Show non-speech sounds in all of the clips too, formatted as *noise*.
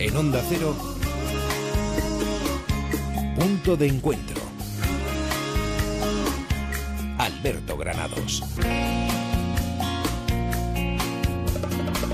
En Onda Cero, punto de encuentro. Alberto Granados.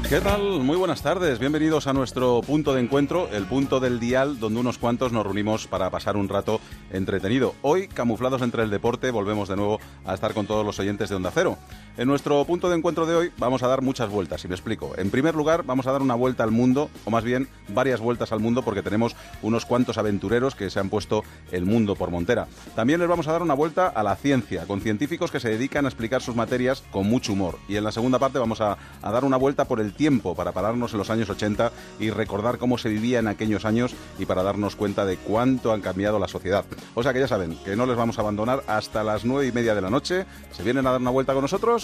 ¿Qué tal? Muy buenas tardes. Bienvenidos a nuestro punto de encuentro, el punto del dial donde unos cuantos nos reunimos para pasar un rato entretenido. Hoy, camuflados entre el deporte, volvemos de nuevo a estar con todos los oyentes de Onda Cero. En nuestro punto de encuentro de hoy vamos a dar muchas vueltas, y me explico. En primer lugar, vamos a dar una vuelta al mundo, o más bien varias vueltas al mundo, porque tenemos unos cuantos aventureros que se han puesto el mundo por montera. También les vamos a dar una vuelta a la ciencia, con científicos que se dedican a explicar sus materias con mucho humor. Y en la segunda parte vamos a, dar una vuelta por el tiempo para pararnos en los años 80 y recordar cómo se vivía en aquellos años y para darnos cuenta de cuánto han cambiado la sociedad. O sea que ya saben que no les vamos a abandonar hasta las nueve y media de la noche. ¿Se vienen a dar una vuelta con nosotros?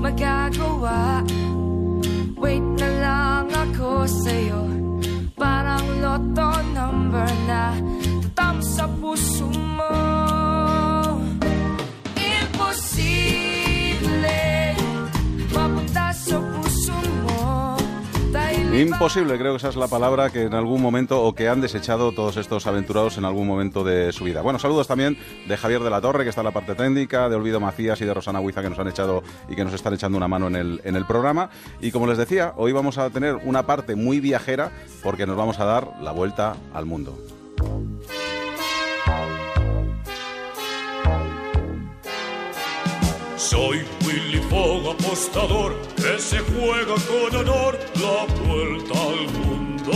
magagawa? Wait na lang ako sa'yo. Parang loto number na Tatam sa puso mo. Imposible Imposible, creo que esa es la palabra que en algún momento o que han desechado todos estos aventurados en algún momento de su vida. Bueno, saludos también de Javier de la Torre, que está en la parte técnica, de Olvido Macías y de Rosana Huiza, que nos han echado y que nos están echando una mano en el, en el programa. Y como les decía, hoy vamos a tener una parte muy viajera porque nos vamos a dar la vuelta al mundo. Soy Willy Fogg, apostador, que se juega con honor la vuelta al mundo.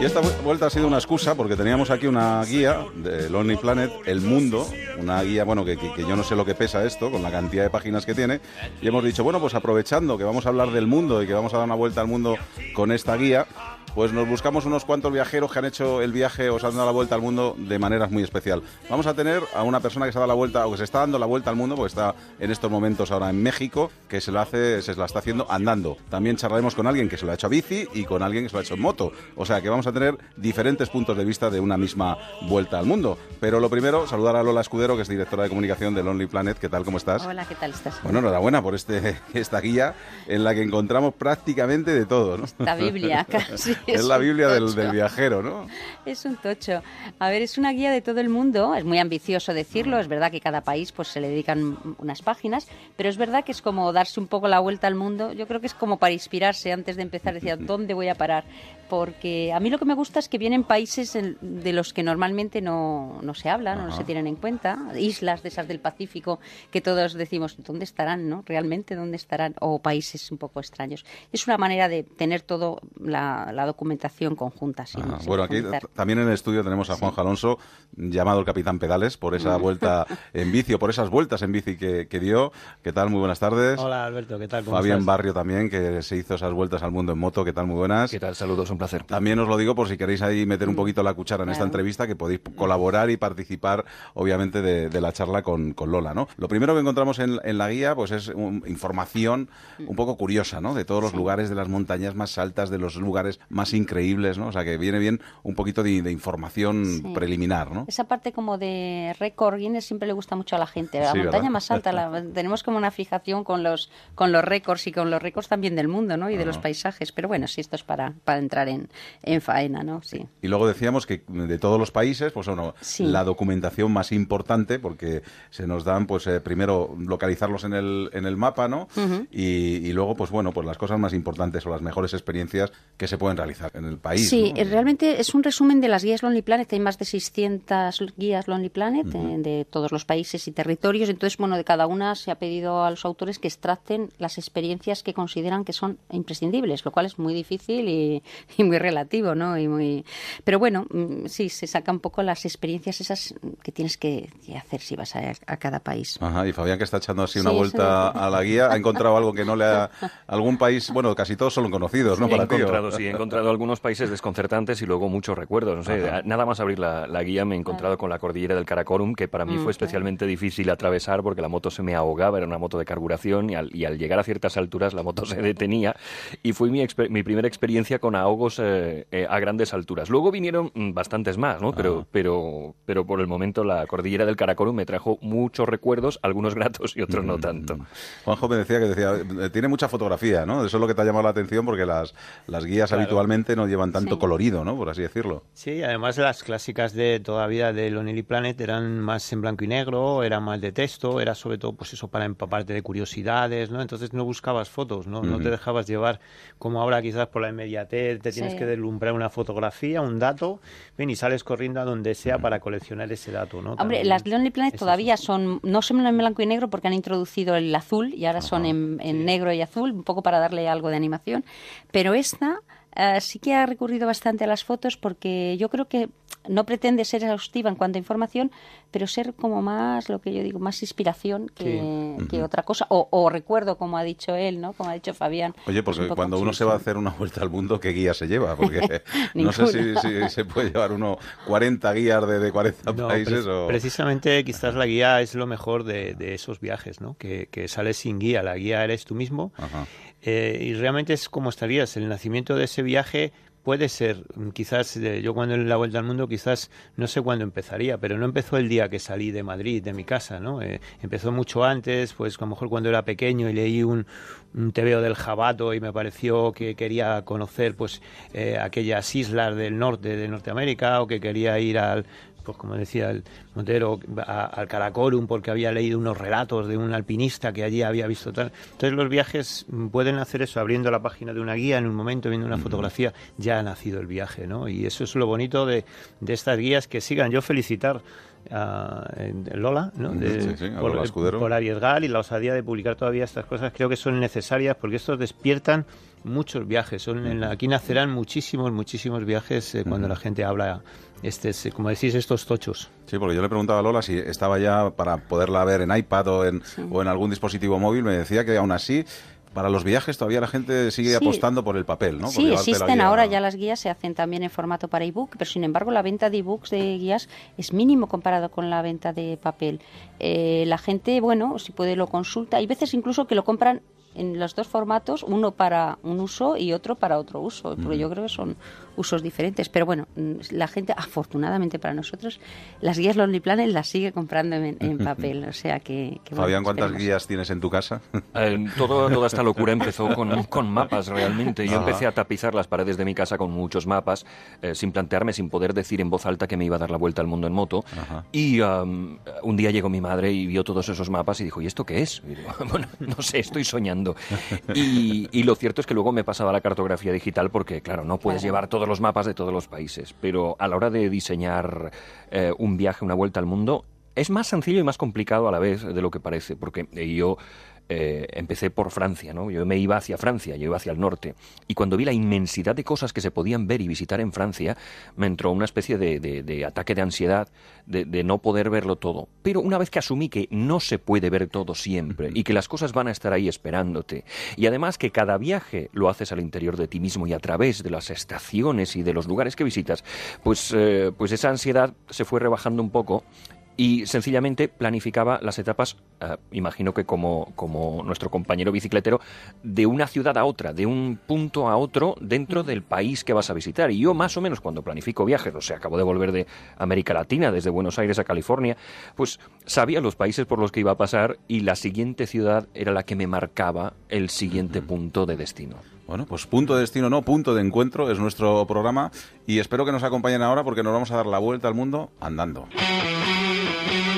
Y esta vu- vuelta ha sido una excusa porque teníamos aquí una guía de Lonely Planet, El Mundo, una guía, bueno, que- que yo no sé lo que pesa esto, con la cantidad de páginas que tiene, y hemos dicho, bueno, pues aprovechando que vamos a hablar del mundo y que vamos a dar una vuelta al mundo con esta guía, pues nos buscamos unos cuantos viajeros que han hecho el viaje o se han dado la vuelta al mundo de maneras muy especial. Vamos a tener a una persona que se ha dado la vuelta o que se está dando la vuelta al mundo, porque está en estos momentos ahora en México, que se lo hace, se la está haciendo andando. También charlaremos con alguien que se lo ha hecho a bici y con alguien que se lo ha hecho en moto. O sea que vamos a tener diferentes puntos de vista de una misma vuelta al mundo. Pero lo primero, saludar a Lola Escudero, que es directora de comunicación de Lonely Planet. ¿Qué tal? ¿Cómo estás? Hola, ¿qué tal estás? Bueno, enhorabuena por este, *laughs* esta guía en la que encontramos prácticamente de todo, ¿no? La Biblia, *laughs* casi. Es la Biblia del, viajero, ¿no? Es un tocho. A ver, es una guía de todo el mundo. Es muy ambicioso decirlo. Es verdad que cada país pues se le dedican unas páginas, pero es verdad que es como darse un poco la vuelta al mundo. Yo creo que es como para inspirarse antes de empezar. Decir, *laughs* ¿dónde voy a parar? Porque a mí lo que me gusta es que vienen países de los que normalmente no, no se habla, no se tienen en cuenta. Islas de esas del Pacífico que todos decimos, ¿dónde estarán? ¿no? ¿Realmente dónde estarán? O países un poco extraños. Es una manera de tener todo la, la documentación conjunta. sin- sin Bueno, aquí también en el estudio tenemos a Juanjo Alonso, llamado el Capitán Pedales, por esa vuelta *laughs* en bici o por esas vueltas en bici que, que dio. ¿Qué tal? Muy buenas tardes. Hola Alberto, ¿qué tal? ¿Cómo Fabián estás? Barrio también, que se hizo esas vueltas al mundo en moto. ¿Qué tal? Muy buenas. ¿Qué tal? Saludos, un placer. También os lo digo por si queréis ahí meter un poquito la cuchara en esta entrevista, que podéis colaborar y participar, obviamente, de, de la charla con, con Lola, ¿no? Lo primero que encontramos en, en la guía, pues es un- información un poco curiosa, ¿no? De todos los lugares, de las montañas más altas, de los lugares más increíbles, ¿no? O sea, que viene bien un poquito de, de información Sí. preliminar, ¿no? Esa parte como de récord Guinness siempre le gusta mucho a la gente. La Sí, montaña ¿verdad? más alta, la- *laughs* tenemos como una fijación con los con los récords y con los récords también del mundo, ¿no? Y de los paisajes. Pero bueno, sí, esto es para, para entrar en, en faena, ¿no? Sí. Y luego decíamos que de todos los países, pues bueno, Sí. la documentación más importante, porque se nos dan, pues eh, primero localizarlos en el, en el mapa, ¿no? y, y luego, pues bueno, pues las cosas más importantes o las mejores experiencias que se pueden realizar en el país. Sí, ¿no? eh, realmente es un resumen de las guías Lonely Planet. Hay más de 600 guías Lonely Planet eh, de todos los países y territorios. Entonces, bueno, de cada una se ha pedido a los autores que extracten las experiencias que consideran que son imprescindibles, lo cual es muy difícil y, *laughs* y muy relativo, ¿no? Y muy... Pero bueno, mm, sí, se saca un poco las experiencias esas que tienes que, hacer si vas a, a cada país. Ajá, y Fabián que está echando así Sí, una eso vuelta a la guía, ha encontrado algo que no le ha... *laughs* algún país, bueno, casi todos son conocidos, ¿no? he Para encontrado, sí, he encontrado encontrado algunos países desconcertantes y luego muchos recuerdos. No sé, nada más abrir la, la guía me he encontrado con la cordillera del Karakorum, que para mí Mm, fue especialmente difícil atravesar porque la moto se me ahogaba, era una moto de carburación y al, y al llegar a ciertas alturas la moto se *laughs* detenía y fue mi, mi primera experiencia con ahogos eh, eh, a grandes alturas. Luego vinieron mm, bastantes más, ¿no? Pero, pero, pero por el momento la cordillera del Karakorum me trajo muchos recuerdos, algunos gratos y otros no tanto. Juanjo me decía que decía, eh, tiene mucha fotografía, ¿no? Eso es lo que te ha llamado la atención porque las, las guías Claro. habitualmente no llevan tanto Sí. colorido, ¿no? Por así decirlo. Sí, además las clásicas de toda la vida de Lonely Planet eran más en blanco y negro, eran más de texto, era sobre todo pues eso para empaparte de curiosidades, ¿no? Entonces no buscabas fotos, ¿no? No te dejabas llevar como ahora quizás por la inmediatez, te tienes Sí. que deslumbrar una fotografía, un dato, ven y sales corriendo a donde sea para coleccionar ese dato, ¿no? Hombre, También las Lonely Planet es todavía eso. son, no son en blanco y negro porque han introducido el azul y ahora son en, en negro y azul, un poco para darle algo de animación. Pero esta eh, sí que ha recurrido bastante a las fotos porque yo creo que no pretende ser exhaustiva en cuanto a información, pero ser como más, lo que yo digo, más inspiración que, que otra cosa. O, o recuerdo, como ha dicho él, ¿no? Como ha dicho Fabián. Oye, pues porque cuando uno sí, se va a sí. hacer una vuelta al mundo, ¿qué guía se lleva? Porque *laughs* no sé si, si se puede llevar uno 40 guías de, de 40 No, países pre- o... Precisamente quizás la guía es lo mejor de, de esos viajes, ¿no? Que, que sales sin guía, la guía eres tú mismo Ajá. Eh, y realmente es como estarías. El nacimiento de ese viaje puede ser, mm, quizás eh, yo cuando en la vuelta al mundo quizás no sé cuándo empezaría, pero no empezó el día que salí de Madrid, de mi casa, ¿no? Eh, empezó mucho antes, pues a lo mejor cuando era pequeño y leí un, un tebeo del Jabato y me pareció que quería conocer pues eh, aquellas islas del norte de Norteamérica o que quería ir al pues como decía el Montero, a- al Karakorum porque había leído unos relatos de un alpinista que allí había visto tal. Entonces los viajes pueden hacer eso, abriendo la página de una guía en un momento, viendo una fotografía, ya ha nacido el viaje, ¿no? Y eso es lo bonito de, de estas guías que sigan. Yo felicitar a Lola, ¿no? De- Sí, sí, a por, Lola Escudero. por arriesgar y la osadía de publicar todavía estas cosas. Creo que son necesarias porque estos despiertan muchos viajes. Son en la- aquí nacerán muchísimos, muchísimos viajes eh, cuando la gente habla, este, es, como decís, estos tochos. Sí, porque yo le preguntaba a Lola si estaba ya para poderla ver en iPad o en, o en algún dispositivo móvil. Me decía que aún así, para los viajes todavía la gente sigue Sí. apostando por el papel, ¿no? Por Sí, existen guía- ahora ya las guías, se hacen también en formato para ebook, pero sin embargo la venta de ebooks de guías es mínimo comparado con la venta de papel. Eh, la gente, bueno, si puede lo consulta. Hay veces incluso que lo compran en los dos formatos, uno para un uso y otro para otro uso, porque yo creo que son usos diferentes. Pero bueno, mm, la gente, afortunadamente para nosotros, las guías Lonely Planet las sigue comprando en, en *laughs* papel. O sea que. que bueno, Fabián, ¿cuántas esperemos. guías tienes en tu casa? *laughs* Eh, todo- toda esta locura empezó con, con mapas realmente. Yo empecé a tapizar las paredes de mi casa con muchos mapas, eh, sin plantearme, sin poder decir en voz alta que me iba a dar la vuelta al mundo en moto. Y um, un día llegó mi madre y vio todos esos mapas y dijo, ¿y esto qué es? Y digo, *laughs* bueno, no sé, estoy soñando. Y, y lo cierto es que luego me pasaba la cartografía digital porque, claro, no puedes llevar todos los mapas de todos los países. Pero a la hora de diseñar eh, un viaje, una vuelta al mundo, es más sencillo y más complicado a la vez de lo que parece, porque yo eh, empecé por Francia, ¿no? Yo me iba hacia Francia, yo iba hacia el norte, y cuando vi la inmensidad de cosas que se podían ver y visitar en Francia, me entró una especie de, de- de ataque de ansiedad de, de no poder verlo todo. Pero una vez que asumí que no se puede ver todo siempre y que las cosas van a estar ahí esperándote, y además que cada viaje lo haces al interior de ti mismo y a través de las estaciones y de los lugares que visitas, pues, eh, pues esa ansiedad se fue rebajando un poco y sencillamente planificaba las etapas, eh, imagino que como, como nuestro compañero bicicletero, de una ciudad a otra, de un punto a otro dentro del país que vas a visitar. Y yo más o menos cuando planifico viajes, o sea, acabo de volver de América Latina, desde Buenos Aires a California, pues sabía los países por los que iba a pasar y la siguiente ciudad era la que me marcaba el siguiente punto de destino. Bueno, pues punto de destino no, punto de encuentro es nuestro programa y espero que nos acompañen ahora porque nos vamos a dar la vuelta al mundo andando. Thank you.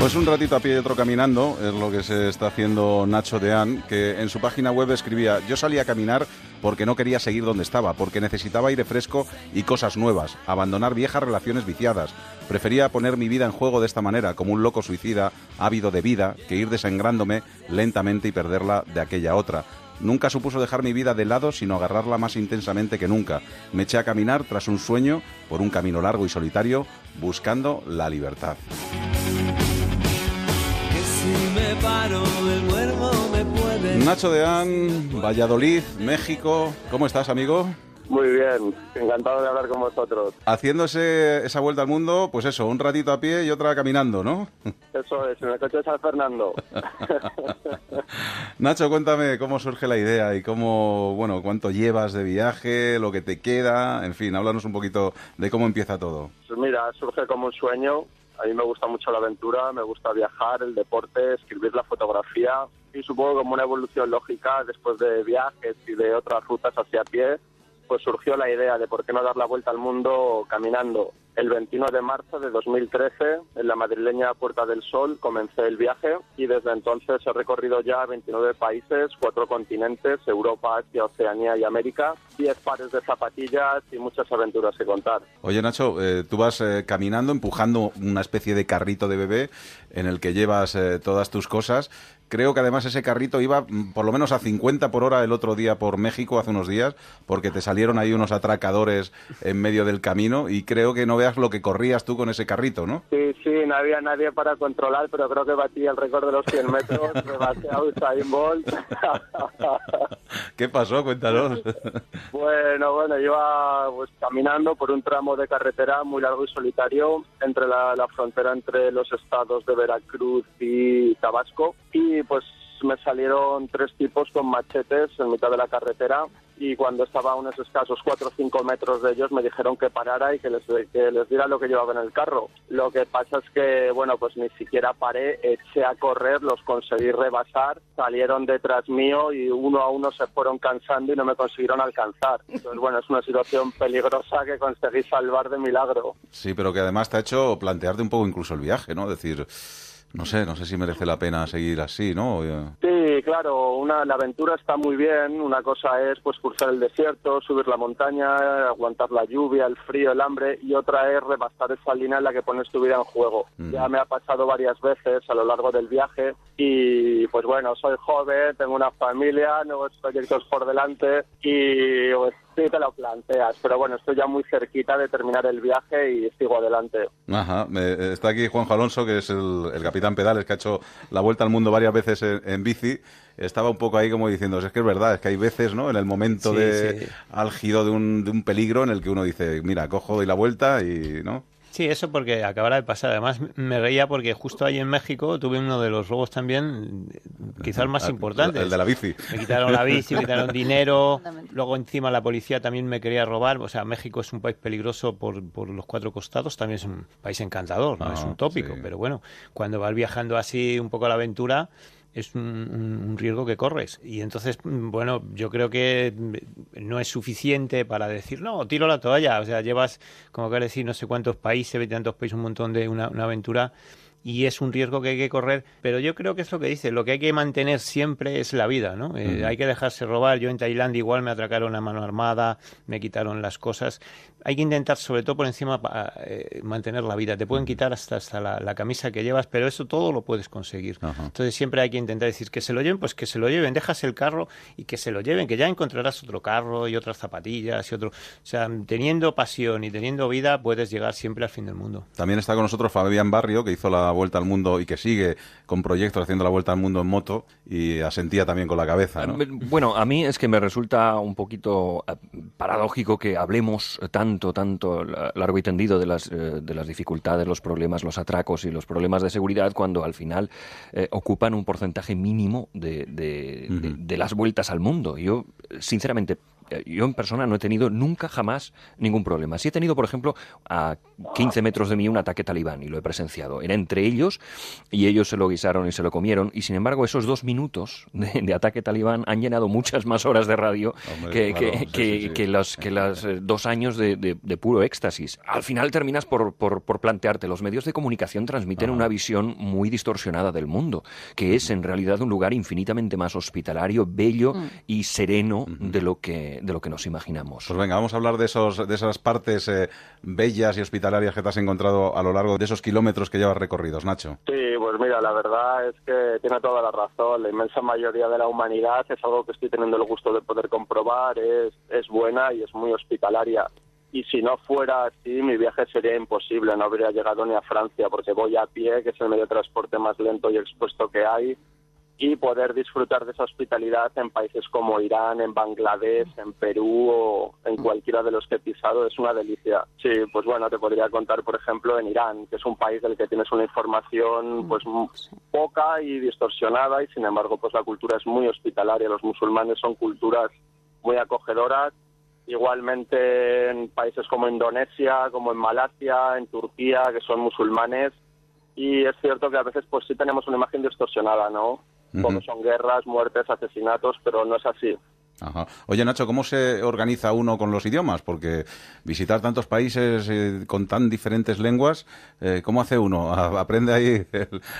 Pues un ratito a pie y otro caminando es lo que se está haciendo Nacho Deán, que en su página web escribía, yo salí a caminar porque no quería seguir donde estaba, porque necesitaba aire fresco y cosas nuevas, abandonar viejas relaciones viciadas. Prefería poner mi vida en juego de esta manera, como un loco suicida, ávido de vida, que ir desangrándome lentamente y perderla de aquella otra. Nunca supuso dejar mi vida de lado, sino agarrarla más intensamente que nunca. Me eché a caminar tras un sueño, por un camino largo y solitario, buscando la libertad. Que si me paro del cuerpo me puede. Nacho Deán, Valladolid, México. ¿Cómo estás, amigo? Muy bien, encantado de hablar con vosotros. Haciendo ese- esa vuelta al mundo, pues eso, un ratito a pie y otra caminando, ¿no? Eso es, en el coche de San Fernando. *laughs* Nacho, cuéntame cómo surge la idea y cómo, bueno, cuánto llevas de viaje, lo que te queda, en fin, háblanos un poquito de cómo empieza todo. Pues mira, surge como un sueño. A mí me gusta mucho la aventura, me gusta viajar, el deporte, escribir la fotografía. Y supongo como una evolución lógica después de viajes y de otras rutas hacia pie, pues surgió la idea de por qué no dar la vuelta al mundo caminando. El 21 de marzo de 2013, en la madrileña Puerta del Sol, comencé el viaje y desde entonces he recorrido ya 29 países, cuatro continentes, Europa, Asia, Oceanía y América, 10 pares de zapatillas y muchas aventuras que contar. Oye, Nacho, eh, tú vas eh, caminando, empujando una especie de carrito de bebé en el que llevas eh, todas tus cosas. Creo que además ese carrito iba mm, por lo menos a 50 por hora el otro día por México, hace unos días, porque te salieron ahí unos atracadores en medio del camino y creo que no veas lo que corrías tú con ese carrito, ¿no? Sí, sí, no había nadie para controlar, pero creo que batí el récord de los 100 metros, *laughs* rebasé a Usain Bolt. *laughs* ¿Qué pasó? Cuéntanos. Bueno, bueno, iba pues caminando por un tramo de carretera muy largo y solitario entre la, la frontera entre los estados de Veracruz y Tabasco y pues me salieron tres tipos con machetes en mitad de la carretera y cuando estaba a unos escasos 4 o 5 metros de ellos me dijeron que parara y que les, que les diera lo que llevaba en el carro. Lo que pasa es que, bueno, pues ni siquiera paré, eché a correr, los conseguí rebasar, salieron detrás mío y uno a uno se fueron cansando y no me consiguieron alcanzar. Entonces, bueno, es una situación peligrosa que conseguí salvar de milagro. Sí, pero que además te ha hecho plantearte un poco incluso el viaje, ¿no? Decir, no sé, no sé si merece la pena seguir así, ¿no? Sí, claro, una, la aventura está muy bien. Una cosa es pues cruzar el desierto, subir la montaña, aguantar la lluvia, el frío, el hambre, y otra es rebasar esa línea en la que pones tu vida en juego. Mm. Ya me ha pasado varias veces a lo largo del viaje y pues bueno, soy joven, tengo una familia, nuevos proyectos por delante y pues sí te lo planteas, pero bueno, estoy ya muy cerquita de terminar el viaje y sigo adelante. Ajá, me- está aquí Juanjo Alonso, que es el, el capitán pedales, que ha hecho la vuelta al mundo varias veces en, en bici. Estaba un poco ahí como diciendo, es que es verdad, es que hay veces, ¿no? En el momento Sí, de sí. álgido de un, de un peligro en el que uno dice, mira, cojo, doy la vuelta y, ¿no? Sí, eso porque acabará de pasar. Además, me reía porque justo ahí en México tuve uno de los robos también, quizás más Ah, importantes. El de la bici. Me quitaron la bici, me quitaron dinero. Luego encima la policía también me quería robar. O sea, México es un país peligroso por, por los cuatro costados. También es un país encantador, no, Ah, es un tópico. sí. Pero bueno, cuando vas viajando así un poco a la aventura es un, riesgo que corres. Y entonces, mm, bueno, yo creo que mm, no es suficiente para decir, no, tiro la toalla. O sea, llevas, como que decir, no sé cuántos países, tantos países, un montón de una, una aventura y es un riesgo que hay que correr, pero yo creo que es lo que dice, lo que hay que mantener siempre es la vida, ¿no? Eh, Hay que dejarse robar, yo en Tailandia igual me atracaron a mano armada, me quitaron las cosas, hay que intentar sobre todo por encima eh, mantener la vida, te pueden quitar hasta, hasta la, la camisa que llevas, pero eso todo lo puedes conseguir. Ajá. Entonces siempre hay que intentar decir que se lo lleven, pues que se lo lleven, dejas el carro y que se lo lleven, que ya encontrarás otro carro y otras zapatillas y otro... O sea, teniendo pasión y teniendo vida puedes llegar siempre al fin del mundo. También está con nosotros Fabián Barrio, que hizo la vuelta al mundo y que sigue con proyectos haciendo la vuelta al mundo en moto y asentía también con la cabeza, ¿no? Bueno, a mí es que me resulta un poquito eh, paradójico que hablemos tanto tanto, largo y tendido de las, eh, de las dificultades, los problemas, los atracos y los problemas de seguridad cuando al final eh, ocupan un porcentaje mínimo de, de, de las vueltas al mundo. Yo, sinceramente, eh, yo en persona no he tenido nunca jamás ningún problema. Sí he tenido, por ejemplo, a 15 metros de mí un ataque talibán y lo he presenciado. Era entre ellos y ellos se lo guisaron y se lo comieron. Y sin embargo, esos dos minutos de, ataque talibán han llenado muchas más horas de radio que, que, los, que las eh, dos años de, puro éxtasis. Al final terminas por, por, plantearte, los medios de comunicación transmiten una visión muy distorsionada del mundo, que es en realidad un lugar infinitamente más hospitalario, bello mm. y sereno de lo que de lo que nos imaginamos. Pues venga, vamos a hablar de, esos, de esas partes eh, bellas y hospitalarias que te has encontrado a lo largo de esos kilómetros que llevas recorridos, Nacho. Sí, pues mira, la verdad es que tiene toda la razón. La inmensa mayoría de la humanidad es algo que estoy teniendo el gusto de poder comprobar, es, es buena y es muy hospitalaria y si no fuera así mi viaje sería imposible, no habría llegado ni a Francia porque voy a pie, que es el medio de transporte más lento y expuesto que hay, y poder disfrutar de esa hospitalidad en países como Irán, en Bangladesh, en Perú o en cualquiera de los que he pisado es una delicia. Sí, pues bueno, te podría contar, por ejemplo, en Irán, que es un país del que tienes una información pues poca y distorsionada y sin embargo pues la cultura es muy hospitalaria, los musulmanes son culturas muy acogedoras igualmente en países como Indonesia, como en Malasia, en Turquía, que son musulmanes, y es cierto que a veces pues sí tenemos una imagen distorsionada, ¿no? Como son guerras, muertes, asesinatos, pero no es así. Oye, Nacho, ¿cómo se organiza uno con los idiomas? Porque visitar tantos países eh, con tan diferentes lenguas, eh, ¿cómo hace uno? *laughs* ¿Aprende ahí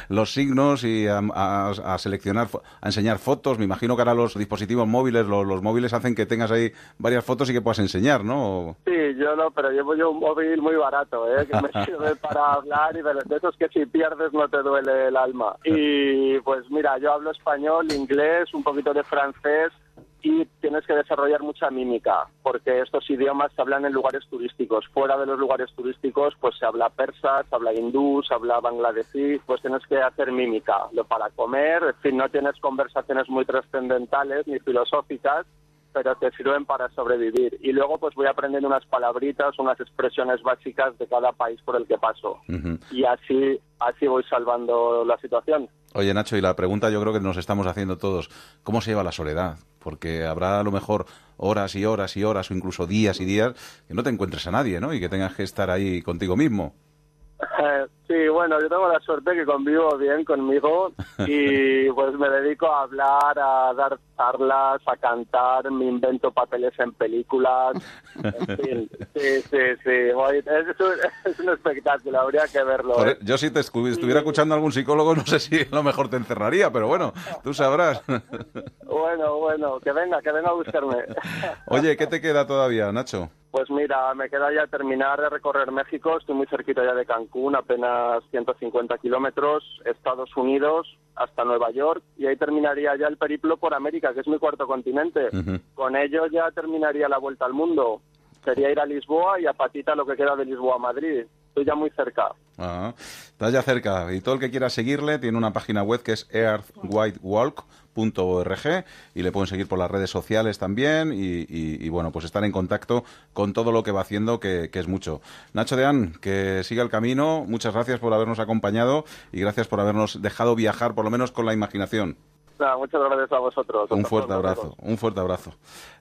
los signos y a, seleccionar, a enseñar fotos? Me imagino que ahora los dispositivos móviles, los, móviles hacen que tengas ahí varias fotos y que puedas enseñar, ¿no? Sí, yo no, pero llevo yo un móvil muy barato, ¿eh? que me *laughs* sirve para hablar y de, esos que si pierdes no te duele el alma. Y pues mira, yo hablo español, inglés, un poquito de francés y tienes que desarrollar mucha mímica, porque estos idiomas se hablan en lugares turísticos. Fuera de los lugares turísticos, pues se habla persa, se habla hindú, se habla bangladesí, pues tienes que hacer mímica. Lo para comer, en fin, no tienes conversaciones muy trascendentales ni filosóficas, pero te sirven para sobrevivir. Y luego pues voy aprendiendo unas palabritas, unas expresiones básicas de cada país por el que paso. Y así, así voy salvando la situación. Oye Nacho, y la pregunta yo creo que nos estamos haciendo todos, ¿cómo se lleva la soledad? Porque habrá a lo mejor horas y horas y horas o incluso días y días que no te encuentres a nadie, ¿no? Y que tengas que estar ahí contigo mismo. *laughs* Sí, bueno, yo tengo la suerte que convivo bien conmigo *laughs* y pues me dedico a hablar, a dar charlas, a cantar, me invento papeles en películas, en *laughs* fin, sí, sí, sí, *laughs* es un, espectáculo, habría que verlo. ¿eh? Yo si te estuviera escuchando algún psicólogo no sé si a lo mejor te encerraría, pero bueno, tú sabrás. Bueno, bueno, que venga, que venga a buscarme. Oye, ¿qué te queda todavía, Nacho? Pues mira, me queda ya terminar de recorrer México, estoy muy cerquita ya de Cancún, apenas 150 kilómetros, Estados Unidos hasta Nueva York, y ahí terminaría ya el periplo por América, que es mi cuarto continente. Con ello ya terminaría la vuelta al mundo. Sería ir a Lisboa y a Patita lo que queda de Lisboa a Madrid. Estoy ya muy cerca. Ah, estás ya cerca. Y todo el que quiera seguirle tiene una página web que es Earth White Walk .org y le pueden seguir por las redes sociales también y, bueno, pues estar en contacto con todo lo que va haciendo, que, es mucho. Nacho Deán, que siga el camino, muchas gracias por habernos acompañado y gracias por habernos dejado viajar, por lo menos con la imaginación muchas gracias a vosotros. Un fuerte abrazo, un fuerte abrazo.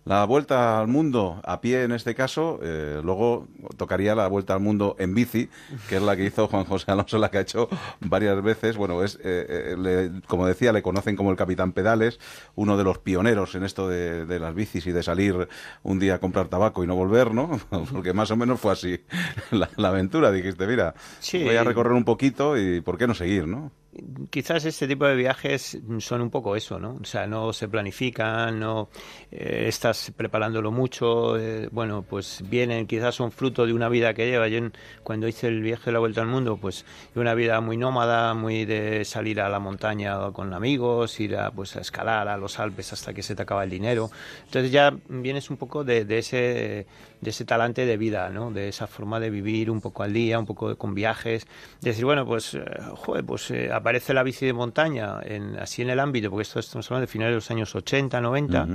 La vuelta al mundo a pie en este caso, eh, luego tocaría la vuelta al mundo en bici, que es la que hizo Juan José Alonso, la que ha hecho varias veces. Bueno, es eh, eh, como decía, le conocen como el Capitán Pedales, uno de los pioneros en esto de, las bicis y de salir un día a comprar tabaco y no volver, ¿no? *laughs* Porque más o menos fue así *laughs* la, aventura. Dijiste, mira, voy a recorrer un poquito y ¿por qué no seguir, no? Quizás este tipo de viajes son un poco eso, ¿no? O sea, no se planifican, no eh, estás preparándolo mucho, eh, bueno, pues vienen, quizás son fruto de una vida que lleva. Yo cuando hice el viaje de la vuelta al mundo, pues una vida muy nómada, muy de salir a la montaña con amigos, ir a, pues, a escalar a los Alpes hasta que se te acaba el dinero. Entonces ya vienes un poco de, de ese de ese talante de vida, ¿no? De esa forma de vivir un poco al día, un poco con viajes, decir, bueno, pues, eh, joder, pues aparece la bici de montaña en, así en el ámbito, porque esto estamos hablando de finales de los años 80, 90,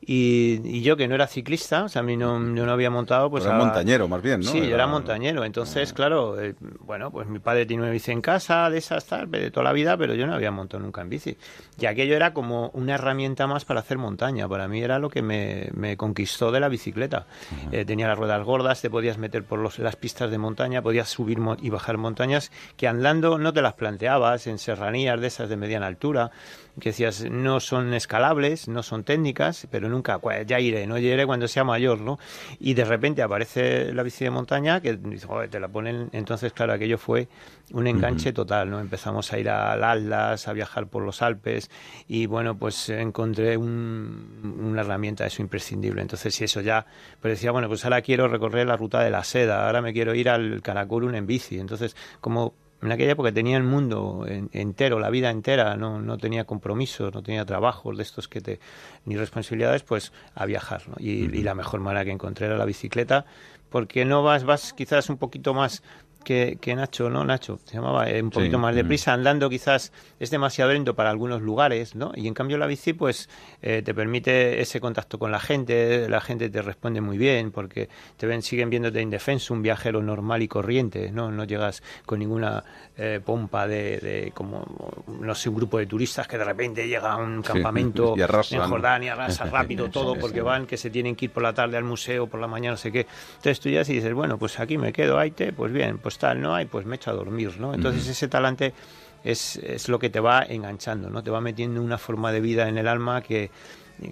y, y yo que no era ciclista, o sea, a mí no, yo no había montado, pues... Era a- montañero, más bien, ¿no? Sí, yo Era- montañero. Entonces, claro, eh, bueno, pues mi padre tiene una bici en casa, de esas tal, de toda la vida, pero yo no había montado nunca en bici. Y aquello era como una herramienta más para hacer montaña. Para mí era lo que me, me conquistó de la bicicleta. Eh, tenía las ruedas gordas, te podías meter por los- las pistas de montaña, podías subir y bajar montañas que andando no te las planteabas en serranías de esas de mediana altura que decías no son escalables, no son técnicas, pero nunca, "Cua- ya iré, no iré cuando sea mayor, ¿no? Y de repente aparece la bici de montaña que "Joder, te la ponen, entonces claro, aquello fue un enganche total, ¿no? Empezamos a ir al Atlas, a viajar por los Alpes y bueno, pues encontré un- una herramienta eso imprescindible. Entonces, si eso ya, pues decía, bueno, pues ahora quiero recorrer la ruta de la seda, ahora me quiero ir al Karakorum en bici. Entonces, como en aquella época tenía el mundo en- entero, la vida entera, no, no tenía compromisos, no tenía trabajos de estos que te ni responsabilidades, pues a viajar. ¿no? Y, y la mejor manera que encontré era la bicicleta, porque no vas, vas quizás un poquito más que, que Nacho, ¿no? Nacho, se llamaba eh, un Sí, poquito más mm. deprisa, andando quizás es demasiado lento para algunos lugares, ¿no? Y en cambio la bici, pues, eh, te permite ese contacto con la gente, la gente te responde muy bien, porque te ven, siguen viéndote indefenso, un viajero normal y corriente, ¿no? No llegas con ninguna eh, pompa de, de como, no sé, un grupo de turistas que de repente llega a un campamento en Jordania, arrasa *laughs* rápido todo, porque van que se tienen que ir por la tarde al museo, por la mañana, no sé qué. Entonces tú ya si dices, bueno, pues aquí me quedo, ahí te, pues bien, pues tal, no hay, pues me echo a dormir, ¿no? Entonces ese talante es, es lo que te va enganchando, ¿no? Te va metiendo una forma de vida en el alma que,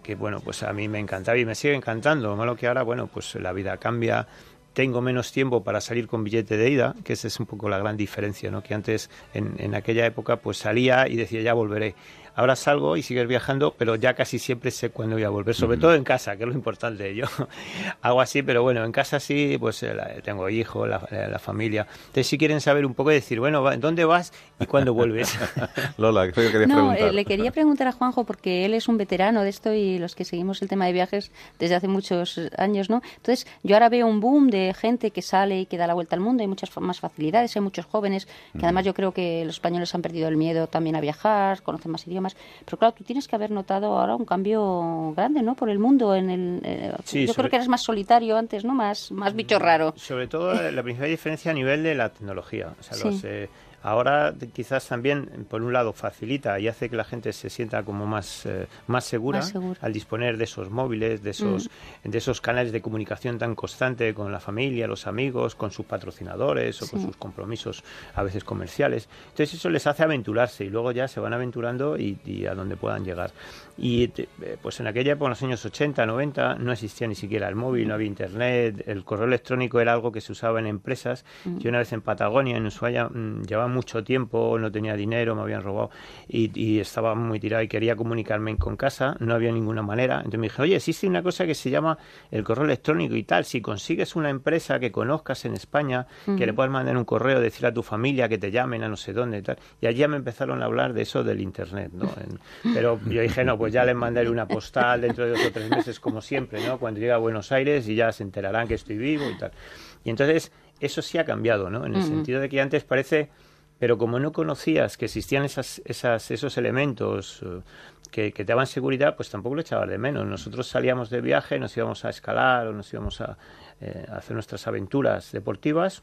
que bueno, pues a mí me encantaba y me sigue encantando. Lo malo que ahora, bueno, pues la vida cambia, tengo menos tiempo para salir con billete de ida, que esa es un poco la gran diferencia, ¿no? Que antes, en, en aquella época, pues salía y decía, ya volveré. Ahora salgo y sigues viajando, pero ya casi siempre sé cuándo voy a volver, sobre todo en casa, que es lo importante. *laughs* Yo hago así, pero bueno, en casa sí, pues eh, tengo hijos, la, la familia. Entonces, si quieren saber un poco, decir, bueno, ¿dónde vas y cuándo vuelves? *laughs* Lola, ¿qué querías No, preguntar? eh, le quería preguntar a Juanjo porque él es un veterano de esto y los que seguimos el tema de viajes desde hace muchos años, ¿no? Entonces, yo ahora veo un boom de gente que sale y que da la vuelta al mundo, hay muchas más facilidades, hay muchos jóvenes que además yo creo que los españoles han perdido el miedo también a viajar, conocen más idiomas, pero claro, tú tienes que haber notado ahora un cambio grande, ¿no? Por el mundo en el eh, Sí, yo sobre- creo que eres más solitario antes, ¿no? Más más bicho raro. Sobre todo eh, la principal diferencia a nivel de la tecnología. O sea, Sí. los, eh, ahora quizás también, por un lado, facilita y hace que la gente se sienta como más, eh, más, segura Más segura. al disponer de esos móviles, de esos, de esos canales de comunicación tan constante con la familia, los amigos, con sus patrocinadores o con Sí. sus compromisos a veces comerciales. Entonces eso les hace aventurarse y luego ya se van aventurando y, y a donde puedan llegar. Y eh, pues en aquella época, en los años 80, 90, no existía ni siquiera el móvil, no había internet, el correo electrónico era algo que se usaba en empresas. Yo una vez en Patagonia, en Ushuaia, mm, llevaba mucho tiempo, no tenía dinero, me habían robado y, y estaba muy tirado y quería comunicarme con casa, no había ninguna manera. Entonces me dije, oye, existe una cosa que se llama el correo electrónico y tal, si consigues una empresa que conozcas en España, que le puedas mandar un correo, decir a tu familia que te llamen a no sé dónde y tal. Y allí ya me empezaron a hablar de eso del Internet, ¿no? En- pero yo dije, no, pues ya les mandaré una postal dentro de dos o tres meses, como siempre, ¿no? Cuando llegue a Buenos Aires y ya se enterarán que estoy vivo y tal. Y entonces, eso sí ha cambiado, ¿no? En el sentido de que antes parece, pero como no conocías que existían esas, esas, esos elementos eh, que, te daban seguridad, pues tampoco lo echabas de menos. Nosotros salíamos de viaje, nos íbamos a escalar o nos íbamos a, eh, a hacer nuestras aventuras deportivas.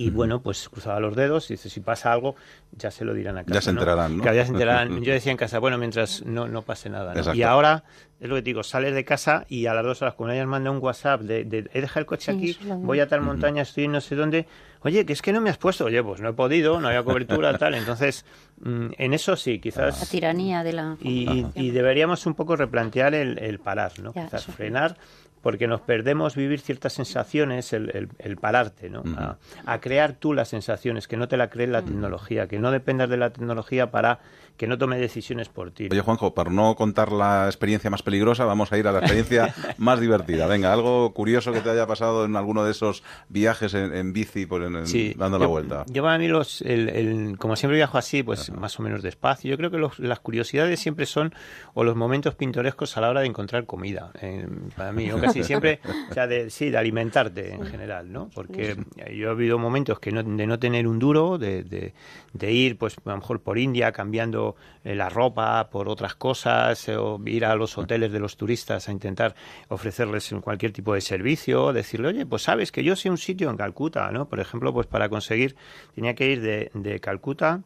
Y bueno, pues cruzaba los dedos y dice, si pasa algo, ya se lo dirán a casa. Ya se enterarán, ¿no? Que ya se enterarán. Yo decía en casa, bueno, mientras no, no pase nada. ¿no? Y ahora, es lo que te digo, sales de casa y a las dos horas, como hayas mandado un WhatsApp de, de he dejado el coche Sí, aquí, voy a tal montaña, estoy en no sé dónde. Oye, que es que no me has puesto. Oye, pues no he podido, no había cobertura, *laughs* tal. Entonces, mm, en eso sí, La quizás... tiranía de la Y, y deberíamos un poco replantear el, el parar, ¿no? Ya, Quizás frenar, porque nos perdemos vivir ciertas sensaciones, el, el- el pararte, ¿no? a, a crear tú las sensaciones, que no te la cree la tecnología, que no dependas de la tecnología para que no tome decisiones por ti. Oye, Juanjo, para no contar la experiencia más peligrosa, vamos a ir a la experiencia *laughs* más divertida. Venga, algo curioso que te haya pasado en alguno de esos viajes en, en bici, por en- en- Sí, dando la yo- vuelta. Yo para mí, los, el, el- como siempre viajo así, pues más o menos despacio. Yo creo que los- las curiosidades siempre son, o los momentos pintorescos a la hora de encontrar comida. Eh, para mí, yo casi *laughs* siempre, o sea, de, sí, de alimentarte en general, ¿no? Porque yo he habido momentos que no, de no tener un duro, de, de, de ir, pues, a lo mejor por India, cambiando eh, la ropa por otras cosas, eh, o ir a los hoteles de los turistas a intentar ofrecerles cualquier tipo de servicio, decirle, oye, pues sabes que yo sé un sitio en Calcuta, ¿no? Por ejemplo, pues para conseguir, tenía que ir de, de Calcuta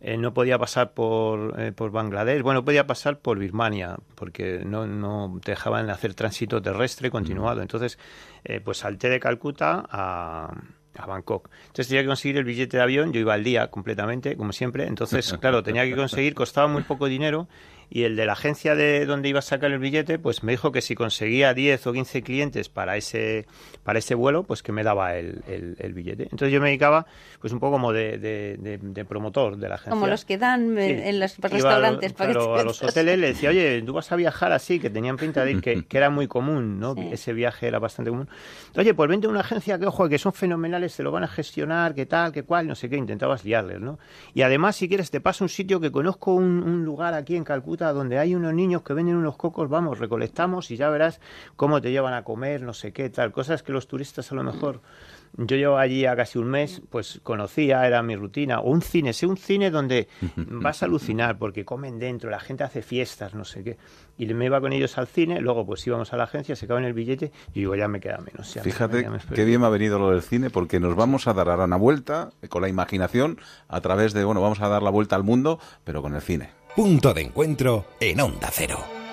eh, no podía pasar por, eh, por Bangladesh, bueno, podía pasar por Birmania, porque no, no te dejaban hacer tránsito terrestre continuado. Entonces, eh, pues salté de Calcuta a, a Bangkok. Entonces tenía que conseguir el billete de avión, yo iba al día completamente, como siempre. Entonces, *laughs* claro, tenía que conseguir, costaba muy poco dinero y el de la agencia de donde iba a sacar el billete, pues me dijo que si conseguía 10 o 15 clientes para ese, para ese vuelo, pues que me daba el, el, el billete. Entonces yo me dedicaba pues un poco como de, de, de, de promotor de la agencia. Como los que dan eh, Sí. en los Iba a- restaurantes. para a los hoteles le decía, oye, tú vas a viajar así, que tenían pinta de ir, que, que era muy común, ¿no? Sí. Ese viaje era bastante común. Oye, pues vente a una agencia que, ojo, que son fenomenales, te lo van a gestionar, que tal, que cual, no sé qué, intentabas liarles, ¿no? Y además, si quieres, te paso un sitio que conozco, un, un lugar aquí en Calcuta donde hay unos niños que venden unos cocos, vamos, recolectamos y ya verás cómo te llevan a comer, no sé qué, tal. Cosas que los turistas a lo mejor yo llevo allí a casi un mes, pues conocía, era mi rutina. O un cine, sé un cine donde *laughs* vas a alucinar porque comen dentro, la gente hace fiestas, no sé qué. Y me iba con ellos al cine, luego pues íbamos a la agencia, se acaban el billete y digo, ya me queda menos. ya me- Fíjate ya me espero. qué bien me ha venido lo del cine, porque nos vamos a dar ahora una vuelta con la imaginación a través de, bueno, vamos a dar la vuelta al mundo, pero con el cine. Punto de encuentro en Onda Cero.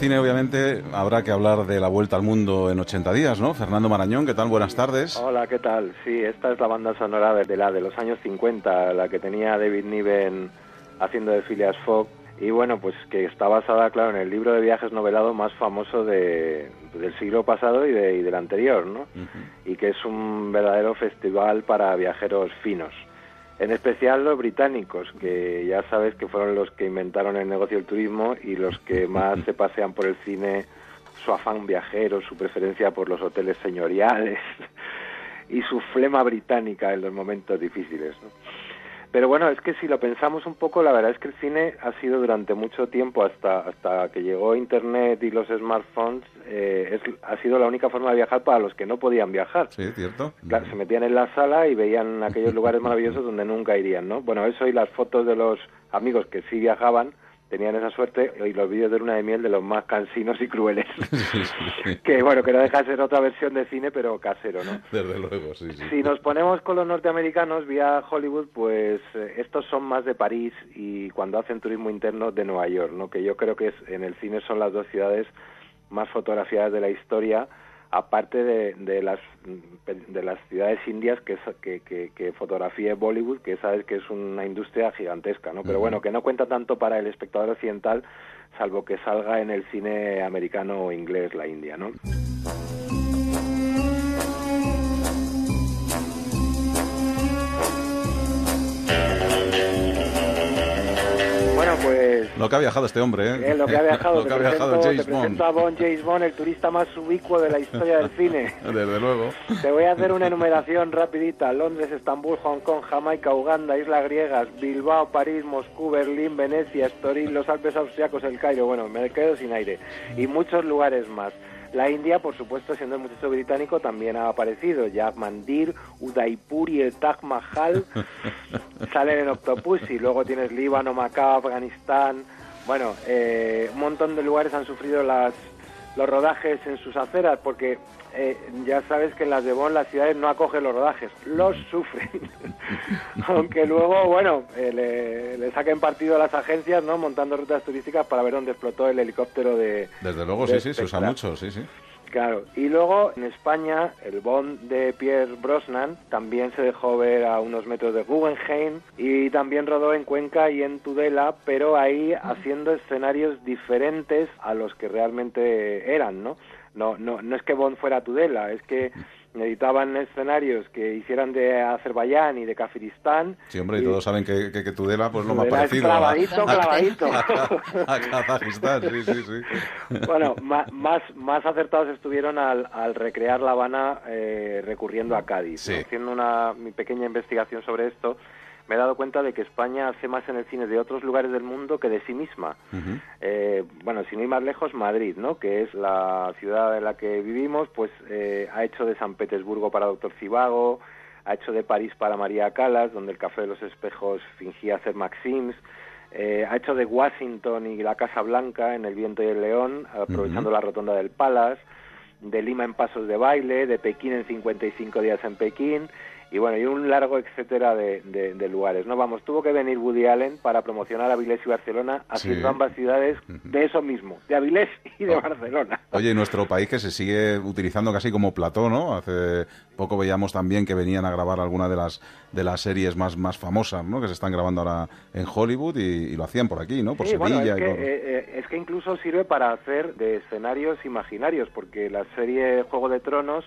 Cine, obviamente, habrá que hablar de la vuelta al mundo en 80 días, ¿no? Fernando Marañón, ¿qué tal? Buenas tardes. Hola, ¿qué tal? Sí, esta es la banda sonora de, la de los años 50, la que tenía David Niven haciendo de Phileas Fogg. Y bueno, pues que está basada, claro, en el libro de viajes novelado más famoso de, del siglo pasado y, de, y del anterior, ¿no? Y que es un verdadero festival para viajeros finos. En especial los británicos, que ya sabes que fueron los que inventaron el negocio del turismo y los que *laughs* más se pasean por el cine, su afán viajero, su preferencia por los hoteles señoriales *laughs* y su flema británica en los momentos difíciles. ¿no? Pero bueno, es que si lo pensamos un poco, la verdad es que el cine ha sido durante mucho tiempo, hasta, hasta que llegó Internet y los smartphones, eh, es, ha sido la única forma de viajar para los que no podían viajar. Sí, cierto. Claro, se metían en la sala y veían aquellos lugares maravillosos donde nunca irían, ¿no? Bueno, eso y las fotos de los amigos que sí viajaban tenían esa suerte y los vídeos de luna de miel de los más cansinos y crueles. *laughs* que bueno, que no deja de ser otra versión de cine, pero casero, ¿no? Desde luego, sí, sí. Si nos ponemos con los norteamericanos vía Hollywood, pues eh, estos son más de París y cuando hacen turismo interno de Nueva York, ¿no? Que yo creo que es, en el cine son las dos ciudades más fotografiadas de la historia, aparte de, de las de las ciudades indias que, que, que, que fotografía Bollywood, que sabes que es una industria gigantesca, ¿no? Pero bueno, que no cuenta tanto para el espectador occidental, salvo que salga en el cine americano o inglés la India, ¿no? Lo que ha viajado este hombre, ¿eh? es lo que ha viajado. *laughs* Lo te que ha viajado presento, James te Bond. presento a Bond, James Bond, el turista más ubicuo de la historia del cine. *laughs* Desde luego. Te voy a hacer una enumeración rapidita. Londres, Estambul, Hong Kong, Jamaica, Uganda, Islas Griegas, Bilbao, París, Moscú, Berlín, Venecia, Estoril, los Alpes Austriacos, el Cairo. Bueno, me quedo sin aire. Y muchos lugares más. La India, por supuesto, siendo el muchacho británico, también ha aparecido. Jack Mandir, Udaipur y el Taj Mahal *laughs* salen en Octopussy. Luego tienes Líbano, Macao, Afganistán. Bueno, eh, un montón de lugares han sufrido las, los rodajes en sus aceras porque eh, ya sabes que en las de Bonn las ciudades no acogen los rodajes, los sufren. *laughs* Aunque luego, bueno, eh, le, le saquen partido a las agencias, ¿no? Montando rutas turísticas para ver dónde explotó el helicóptero de... Desde luego, de sí, sí, se usa mucho, sí, sí. Claro, y luego en España el Bond de Pierre Brosnan también se dejó ver a unos metros de Guggenheim y también rodó en Cuenca y en Tudela, pero ahí haciendo escenarios diferentes a los que realmente eran, ¿no? No, no, no es que Bond fuera Tudela, es que necesitaban escenarios que hicieran de Azerbaiyán y de Kafiristán. Sí, hombre, y, y todos saben que, que, que Tudela pues lo más parecido a- clavadito, clavadito. *laughs* a, a Kazajistán, sí, sí, sí. Bueno, más, más acertados estuvieron al, al recrear La Habana eh, recurriendo a Cádiz. Sí. Haciendo una mi pequeña investigación sobre esto, me he dado cuenta de que España hace más en el cine de otros lugares del mundo que de sí misma. Ujú. Eh, bueno, sin ir más lejos, Madrid, ¿no? Que es la ciudad en la que vivimos, pues eh, ha hecho de San Petersburgo para Doctor Cibago, ha hecho de París para María Calas, donde el Café de los Espejos fingía ser Maxims, eh, ha hecho de Washington y la Casa Blanca en El Viento y el León, aprovechando la rotonda del Palace, de Lima en Pasos de Baile, de Pekín en 55 días en Pekín, y bueno, y un largo etcétera de, de- de lugares. No vamos, tuvo que venir Woody Allen para promocionar Avilés y Barcelona, haciendo Sí. ambas ciudades de eso mismo, de Avilés y de Oh. Barcelona. Oye, y nuestro país que se sigue utilizando casi como plató, ¿no? Hace poco veíamos también que venían a grabar alguna de las de las series más, más famosas, ¿no? Que se están grabando ahora en Hollywood y, y lo hacían por aquí, ¿no? Por Sí, bueno, Sevilla es y que, eh, eh, es que incluso sirve para hacer de escenarios imaginarios, porque la serie Juego de Tronos.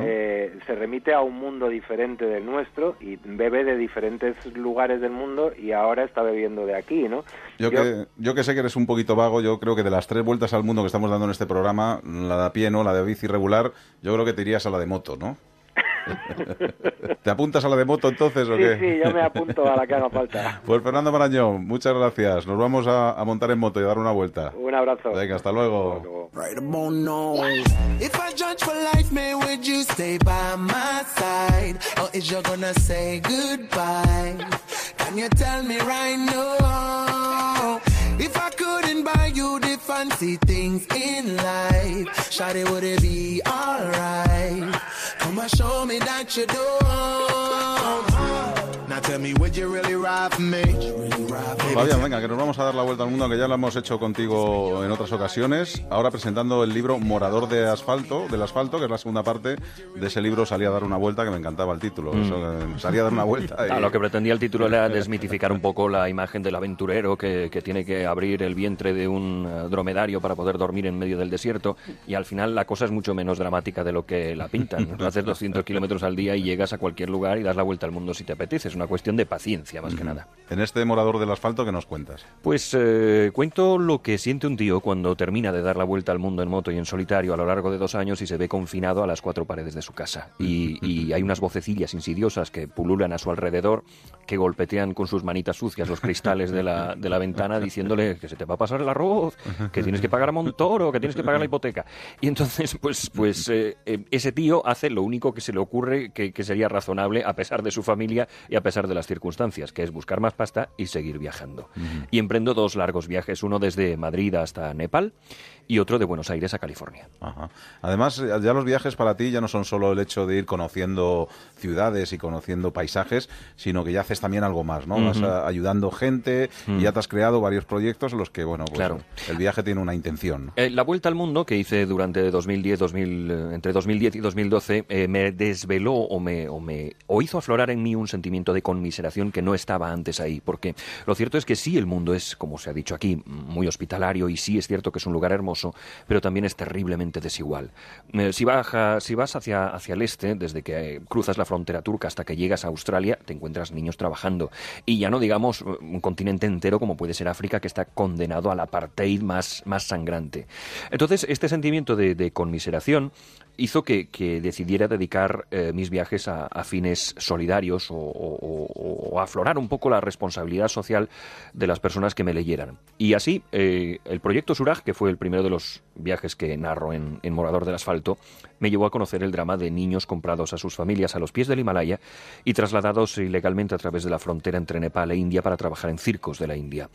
Eh, se remite a un mundo diferente del nuestro y bebe de diferentes lugares del mundo y ahora está bebiendo de aquí, ¿no? Yo que, yo que sé que eres un poquito vago, yo creo que de las tres vueltas al mundo que estamos dando en este programa, la de a pie, ¿no? La de bici regular, yo creo que te irías a la de moto, ¿no? *laughs* ¿Te apuntas a la de moto entonces o Sí, qué? sí, yo me apunto a la que haga falta. *laughs* Pues Fernando Marañón, muchas gracias. Nos vamos a, a montar en moto y a dar una vuelta. Un abrazo. Venga, hasta luego. If I judge for life, man, would you stay by my side? Or is you gonna say goodbye? Can you tell me right now? If I couldn't buy you the fancy things in life, Shawty, would it be alright? Come and show me that you don't. Fabián, venga, que nos vamos a dar la vuelta al mundo, que ya lo hemos hecho contigo en otras ocasiones. Ahora presentando el libro Morador de Asfalto, del Asfalto, que es la segunda parte de ese libro. Salía a dar una vuelta, que me encantaba el título. Mm. Eso, que salía a dar una vuelta. *laughs* y- Ah, lo que pretendía el título era desmitificar un poco la imagen del aventurero que, que tiene que abrir el vientre de un eh, dromedario para poder dormir en medio del desierto y al final la cosa es mucho menos dramática de lo que la pintan. *laughs* Haces 200 kilómetros al día y llegas a cualquier lugar y das la vuelta al mundo si te apetece. Es una cuestión de paciencia más que nada. En este Morador del Asfalto, ¿qué nos cuentas? Pues eh, cuento lo que siente un tío cuando termina de dar la vuelta al mundo en moto y en solitario a lo largo de dos años y se ve confinado a las cuatro paredes de su casa. Y, y hay unas vocecillas insidiosas que pululan a su alrededor, que golpetean con sus manitas sucias los cristales de la, de la ventana diciéndole que se te va a pasar el arroz, que tienes que pagar a Montoro, que tienes que pagar la hipoteca. Y entonces, pues, pues eh, eh, ese tío hace lo único que se le ocurre que, que sería razonable a pesar de su familia y a pesar de las circunstancias, que es buscar más pasta y seguir viajando. Y emprendo dos largos viajes, uno desde Madrid hasta Nepal y otro de Buenos Aires a California. Ajá. Además, eh, ya los viajes para ti ya no son solo el hecho de ir conociendo ciudades y conociendo paisajes, sino que ya haces también algo más, ¿no? Vas a- ayudando gente y Mm. ya te has creado varios proyectos en los que, bueno, pues Claro. el viaje tiene una intención. ¿no? Eh, la vuelta al mundo que hice durante 2010, 2000, eh, entre 2010 y 2012 eh, me desveló o me, o me o hizo aflorar en mí un sentimiento de conmiseración que no estaba antes ahí, porque lo cierto es que sí el mundo es, como se ha dicho aquí, muy hospitalario y sí es cierto que es un lugar hermoso, pero también es terriblemente desigual. Eh, si, vas hacia, el este, desde que eh, cruzas la frontera turca hasta que llegas a Australia, te encuentras niños trabajando. Y ya no digamos eh, un continente entero como puede ser África, que está condenado al apartheid más, sangrante. Entonces, este sentimiento de conmiseración hizo que, decidiera dedicar eh, mis viajes a, fines solidarios o, o- aflorar un poco la responsabilidad social de las personas que me leyeran. Y así, eh, el proyecto Suraj, que fue el primero de los viajes que narro en, en Morador del Asfalto, me llevó a conocer el drama de niños comprados a sus familias a los pies del Himalaya y trasladados ilegalmente a través de la frontera entre Nepal e India para trabajar en circos de la India.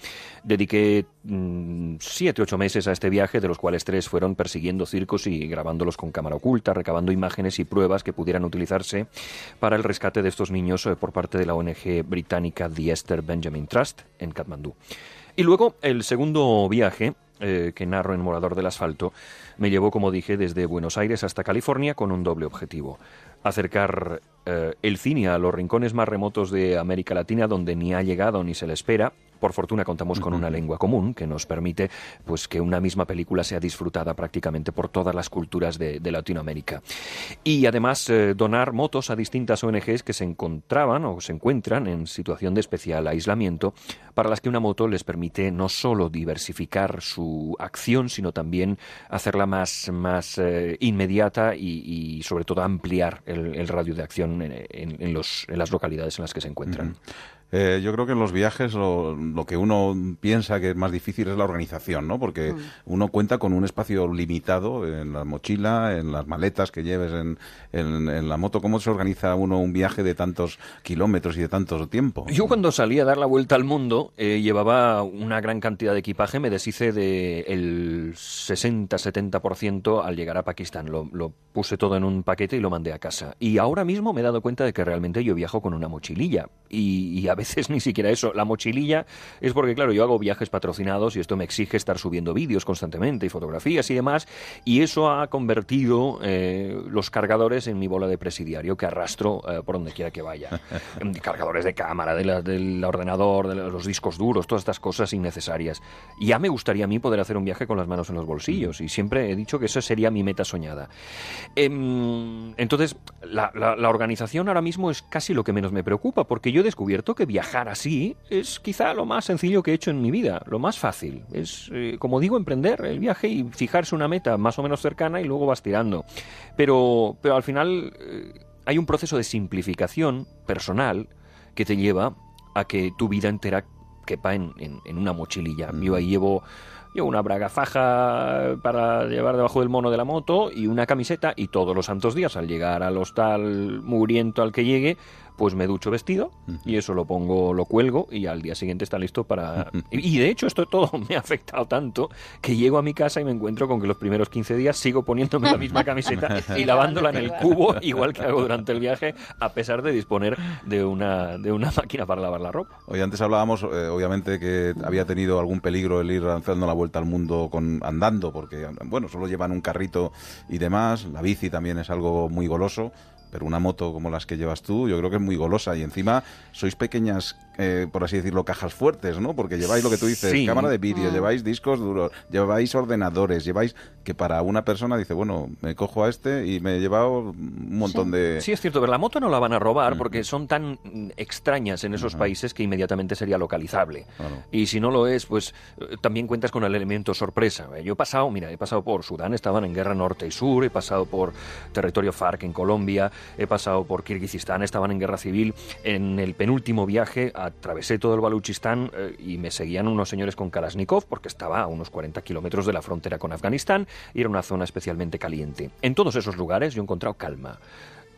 Dediqué mm, siete, ocho meses a este viaje, de los cuales tres fueron persiguiendo circos y grabándolos con cámara oculta, recabando imágenes y pruebas que pudieran utilizarse para el rescate de estos niños eh, por parte de la ONG británica The Esther Benjamin Trust en Katmandú. Y luego el segundo viaje eh, que narro en Morador del Asfalto me llevó, como dije, desde Buenos Aires hasta California con un doble objetivo. Acercar eh, el cine a los rincones más remotos de América Latina donde ni ha llegado ni se le espera. Por fortuna contamos con una lengua común que nos permite pues que una misma película sea disfrutada prácticamente por todas las culturas de, de Latinoamérica. Y además eh, donar motos a distintas ONGs que se encontraban o se encuentran en situación de especial aislamiento, para las que una moto les permite no solo diversificar su acción, sino también hacerla más, más eh, inmediata y, y, sobre todo ampliar el, radio de acción en, en, los, en las localidades en las que se encuentran. Eh, yo creo que en los viajes lo, lo, que uno piensa que es más difícil es la organización, ¿no? Porque mm. uno cuenta con un espacio limitado en la mochila, en las maletas que lleves en, en, en, la moto. ¿Cómo se organiza uno un viaje de tantos kilómetros y de tanto tiempo? Yo cuando salí a dar la vuelta al mundo eh, llevaba una gran cantidad de equipaje, me deshice del 60-70% al llegar a Pakistán. Lo, lo puse todo en un paquete y lo mandé a casa. Y ahora mismo me he dado cuenta de que realmente yo viajo con una mochililla. Y, y a veces ni siquiera eso. La mochililla es porque, claro, yo hago viajes patrocinados y esto me exige estar subiendo vídeos constantemente y fotografías y demás. Y eso ha convertido eh, los cargadores en mi bola de presidiario que arrastro eh, por donde quiera que vaya. *laughs* cargadores de cámara, de la, del ordenador, de los discos duros, todas estas cosas innecesarias. Ya me gustaría a mí poder hacer un viaje con las manos en los bolsillos. Y siempre he dicho que esa sería mi meta soñada. Eh, entonces, la, la, la organización ahora mismo es casi lo que menos me preocupa, porque yo he descubierto que viajar así es quizá lo más sencillo que he hecho en mi vida, lo más fácil. Es, eh, como digo, emprender el viaje y fijarse una meta más o menos cercana y luego vas tirando. Pero, pero al final eh, hay un proceso de simplificación personal que te lleva a que tu vida entera quepa en, en, en una mochililla. Mm. Yo ahí llevo Llevo una braga faja para llevar debajo del mono de la moto y una camiseta y todos los santos días al llegar al hostal mugriento al que llegue, pues me ducho vestido y eso lo pongo, lo cuelgo y al día siguiente está listo para... Y de hecho esto todo me ha afectado tanto que llego a mi casa y me encuentro con que los primeros 15 días sigo poniéndome la misma camiseta y lavándola en el cubo, igual que hago durante el viaje, a pesar de disponer de una, de una máquina para lavar la ropa. Hoy antes hablábamos, eh, obviamente, que había tenido algún peligro el ir lanzando la vuelta al mundo con andando, porque, bueno, solo llevan un carrito y demás, la bici también es algo muy goloso, pero una moto como las que llevas tú, yo creo que es muy golosa y encima sois pequeñas, eh, por así decirlo, cajas fuertes, ¿no? Porque lleváis lo que tú dices, sí. cámara de vídeo, mm. lleváis discos duros, lleváis ordenadores, lleváis que para una persona dice, bueno, me cojo a este y me he llevado un montón sí. de... Sí, es cierto, pero la moto no la van a robar porque son tan extrañas en esos uh -huh. países que inmediatamente sería localizable. Claro. Y si no lo es, pues eh, también cuentas con el elemento sorpresa. Yo he pasado, mira, he pasado por Sudán, estaban en guerra norte y sur, he pasado por territorio FARC en Colombia, he pasado por Kirguistán, estaban en guerra civil. En el penúltimo viaje atravesé todo el Baluchistán eh, y me seguían unos señores con Kalashnikov porque estaba a unos 40 kilómetros de la frontera con Afganistán y era una zona especialmente caliente. En todos esos lugares yo he encontrado calma.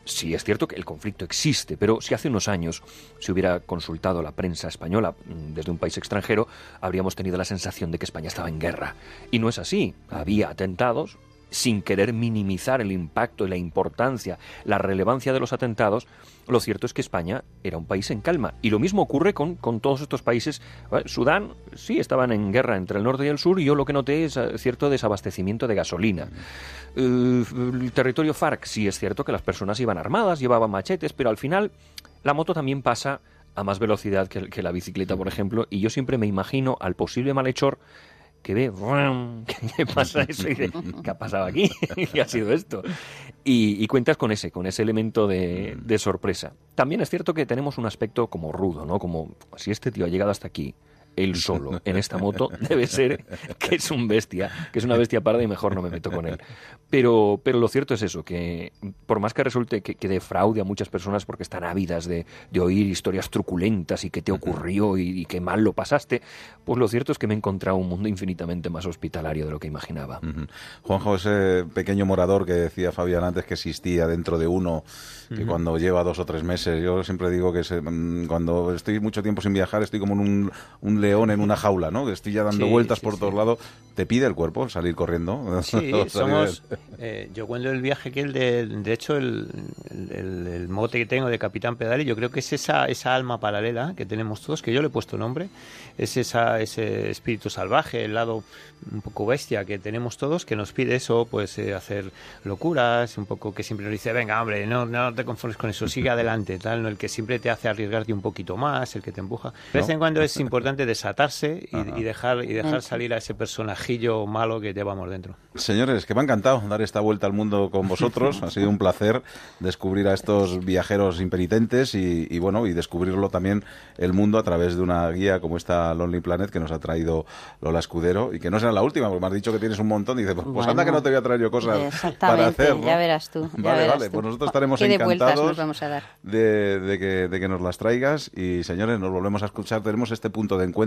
Sí, es cierto que el conflicto existe, pero si hace unos años se hubiera consultado la prensa española mm, desde un país extranjero, habríamos tenido la sensación de que España estaba en guerra. Y no es así. Había atentados, sin querer minimizar el impacto y la importancia, la relevancia de los atentados, lo cierto es que España era un país en calma. Y lo mismo ocurre con, con todos estos países. Sudán, sí, estaban en guerra entre el norte y el sur, y yo lo que noté es eh, cierto desabastecimiento de gasolina. Uh, el territorio FARC, sí es cierto que las personas iban armadas, llevaban machetes, pero al final la moto también pasa a más velocidad que la bicicleta, por ejemplo, y yo siempre me imagino al posible malhechor que ve, *laughs* ¿qué pasa eso? Y dice, ¿qué ha pasado aquí? *laughs* ¿Qué ha sido esto? Y, y, cuentas con ese, con ese elemento de, de, sorpresa. También es cierto que tenemos un aspecto como rudo, ¿no? Como si este tío ha llegado hasta aquí, él solo en esta moto *laughs* debe ser que es un bestia, que es una bestia parda y mejor no me meto con él. Pero, pero lo cierto es eso, que por más que resulte que, que defraude a muchas personas porque están ávidas de, de, oír historias truculentas y que te ocurrió y, y, que mal lo pasaste, pues lo cierto es que me he encontrado un mundo infinitamente más hospitalario de lo que imaginaba. Uh -huh. Juanjo, ese pequeño morador que decía Fabián antes que existía dentro de uno, que uh -huh. cuando lleva dos o tres meses, yo siempre digo que se, mm, cuando estoy mucho tiempo sin viajar estoy como en un, un león en una jaula, ¿no? Que estoy ya dando Sí, vueltas sí, por sí. todos lados. ¿Te pide el cuerpo salir corriendo? *laughs* Sí, somos. eh, yo cuando el viaje que el de, de hecho el, el- el mote que tengo de Capitán Pedale, yo creo que es esa esa alma paralela que tenemos todos, que yo le he puesto nombre, es esa ese espíritu salvaje, el lado un poco bestia que tenemos todos, que nos pide eso, pues eh, hacer locuras, un poco que siempre nos dice, venga hombre, no no te conformes con eso, sigue *laughs* adelante, tal, ¿no? el que siempre te hace arriesgarte un poquito más, el que te empuja. De vez en cuando es importante *laughs* desatarse y, dejar y dejar salir a ese personajillo malo que llevamos dentro. Señores, que me ha encantado dar esta vuelta al mundo con vosotros. *laughs* ha sido un placer descubrir a estos viajeros impenitentes y, y, bueno, y descubrirlo también el mundo a través de una guía como esta Lonely Planet que nos ha traído Lola Escudero y que no será la última, porque me has dicho que tienes un montón. Y dices, pues, pues Bueno, anda que no te voy a traer yo cosas para Exactamente, hacer. ¿no? ya verás tú. ya Vale, verás vale, tú. pues nosotros estaremos Qué de encantados nos vamos a dar. de, de que, de que nos las traigas y señores, nos volvemos a escuchar. Tenemos este punto de encuentro.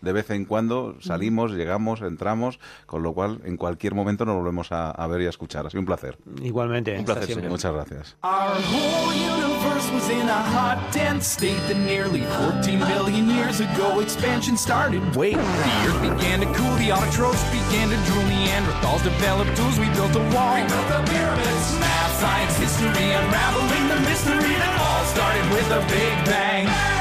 De vez en cuando salimos, llegamos, entramos, con lo cual en cualquier momento nos volvemos a, a ver y a escuchar. Ha sido un placer. Igualmente. Un placer, señor. Muchas gracias. Our whole universe was in a hot, dense state that nearly 14 billion years ago expansion started. Wait, the earth began to cool, the autotrophs began to drool, Neanderthals developed tools, we built a wall. We built the pyramids. Math, science, history, unraveling the mystery that all started with a big bang.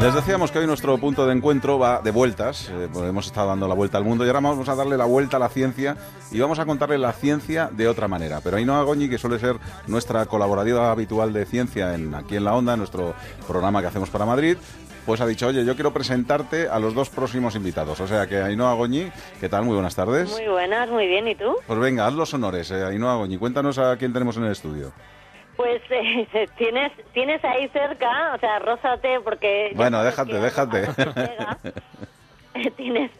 Les decíamos que hoy nuestro punto de encuentro va de vueltas. eh, hemos estado dando la vuelta al mundo y ahora vamos a darle la vuelta a la ciencia y vamos a contarle la ciencia de otra manera. Pero Ainhoa Goñi, que suele ser nuestra colaboradora habitual de ciencia en, aquí en La Onda, en nuestro programa que hacemos para Madrid, pues ha dicho, oye, yo quiero presentarte a los dos próximos invitados. O sea que Ainhoa Goñi, ¿qué tal? Muy buenas tardes. Muy buenas, muy bien. ¿Y tú? Pues venga, haz los honores, eh, Ainhoa Goñi. Cuéntanos a quién tenemos en el estudio. Pues *laughs* eh, tienes tienes ahí cerca, o sea, rózate porque... Bueno, déjate, déjate. llega, *laughs* tienes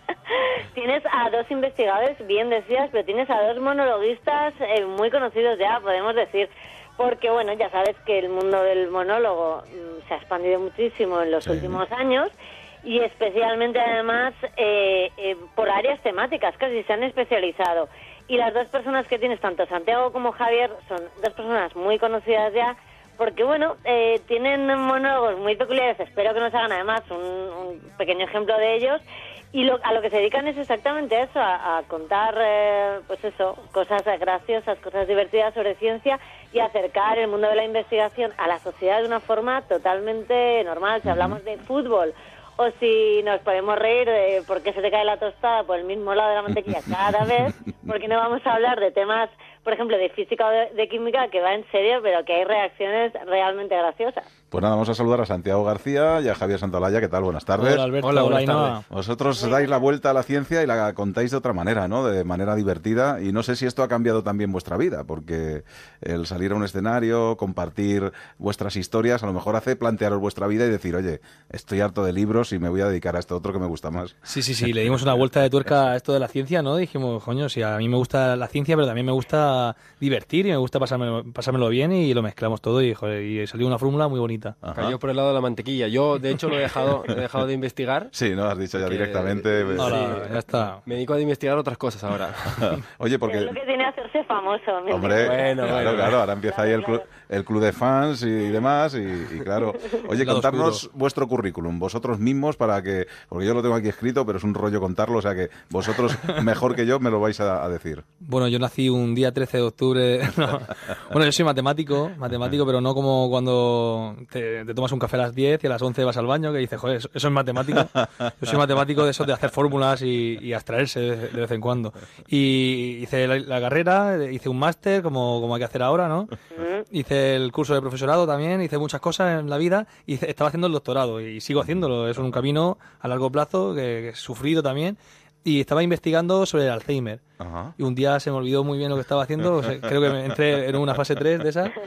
tienes a dos investigadores, bien decías, pero tienes a dos monologuistas eh, muy conocidos ya, podemos decir. Porque, bueno, ya sabes que el mundo del monólogo mm, se ha expandido muchísimo en los Sí. últimos años y especialmente, además, eh, eh, por áreas temáticas, casi se han especializado. Y las dos personas que tienes, tanto Santiago como Javier, son dos personas muy conocidas ya, porque, bueno, eh, tienen monólogos muy peculiares, espero que nos hagan además un, un pequeño ejemplo de ellos, y lo- a lo que se dedican es exactamente eso, a, a contar, eh, pues eso, cosas graciosas, cosas divertidas sobre ciencia y acercar el mundo de la investigación a la sociedad de una forma totalmente normal. Si hablamos de fútbol o si nos podemos reír de por qué se te cae la tostada por el mismo lado de la mantequilla cada vez, porque no vamos a hablar de temas, por ejemplo, de física o de, de química que va en serio, pero que hay reacciones realmente graciosas. Pues nada, vamos a saludar a Santiago García y a Javier Santolaya. ¿Qué tal? Buenas tardes. Hola, Alberto. Hola, buenas tardes. Vosotros dais la vuelta a la ciencia y la contáis de otra manera, ¿no? De manera divertida. Y no sé si esto ha cambiado también vuestra vida, porque el salir a un escenario, compartir vuestras historias, a lo mejor hace plantearos vuestra vida y decir, oye, estoy harto de libros y me voy a dedicar a esto otro que me gusta más. Sí, sí, sí, le dimos una vuelta de tuerca a esto de la ciencia, ¿no? Dijimos, coño, si a mí me gusta la ciencia, pero también me gusta divertir y me gusta pasármelo, pasármelo bien y lo mezclamos todo y, joder, y salió una fórmula muy bonita. Cayó por el lado de la mantequilla. Yo, de hecho, lo he dejado, he dejado de investigar. Sí, ¿no? Has dicho ya porque- directamente. pues, Ahora, ya está. Me dedico a investigar otras cosas ahora. *laughs* Oye, Es lo porque... que tiene hacerse famoso. ¿me Hombre, Bueno, claro, bueno. claro, ahora empieza ahí el club, el club de fans y demás y, y claro. *laughs* Oye, contarnos oscuro. vuestro currículum, vosotros mismos para que, porque yo lo tengo aquí escrito, pero es un rollo contarlo, o sea que vosotros *laughs* mejor que yo me lo vais a, a decir. Bueno, yo nací un día 13 de octubre. *laughs* no. Bueno, yo soy matemático, matemático, pero no como cuando te, te tomas un café a las 10 y a las 11 vas al baño, que dices, joder, eso, eso es matemático. Yo soy matemático de eso de hacer fórmulas y, y abstraerse de, de vez en cuando. Y hice la, la carrera, hice un máster, como, como hay que hacer ahora, ¿no? Hice el curso de profesorado también, hice muchas cosas en la vida y estaba haciendo el doctorado y sigo haciéndolo. Es un camino a largo plazo que, que he sufrido también. Y estaba investigando sobre el Alzheimer. Ajá. Y un día se me olvidó muy bien lo que estaba haciendo. o sea, creo que me entré en una fase 3 de esa. *laughs*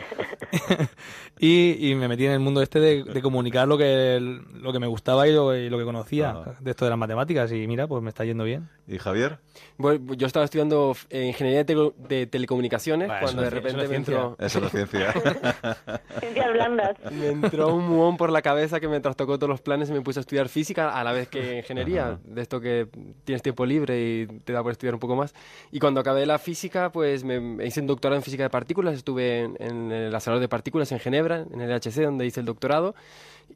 *laughs* y, y me metí en el mundo este de, de comunicar lo que, lo que me gustaba y lo, y lo que conocía Ajá. de esto de las matemáticas. Y mira, pues me está yendo bien. ¿Y Javier? Bueno, yo estaba estudiando eh, ingeniería de, tele- de telecomunicaciones Bah, cuando eso de repente me entró, Eso es ciencia. *laughs* Ciencias blandas. me entró un muón por la cabeza que me trastocó todos los planes y me puse a estudiar física a la vez que ingeniería. De esto que tienes tiempo libre y te da por estudiar un poco más. Y cuando acabé la física, pues me, me hice un doctorado en física de partículas. Estuve en, en el acelerador de Partículas en Ginebra, en el HC, donde hice el doctorado.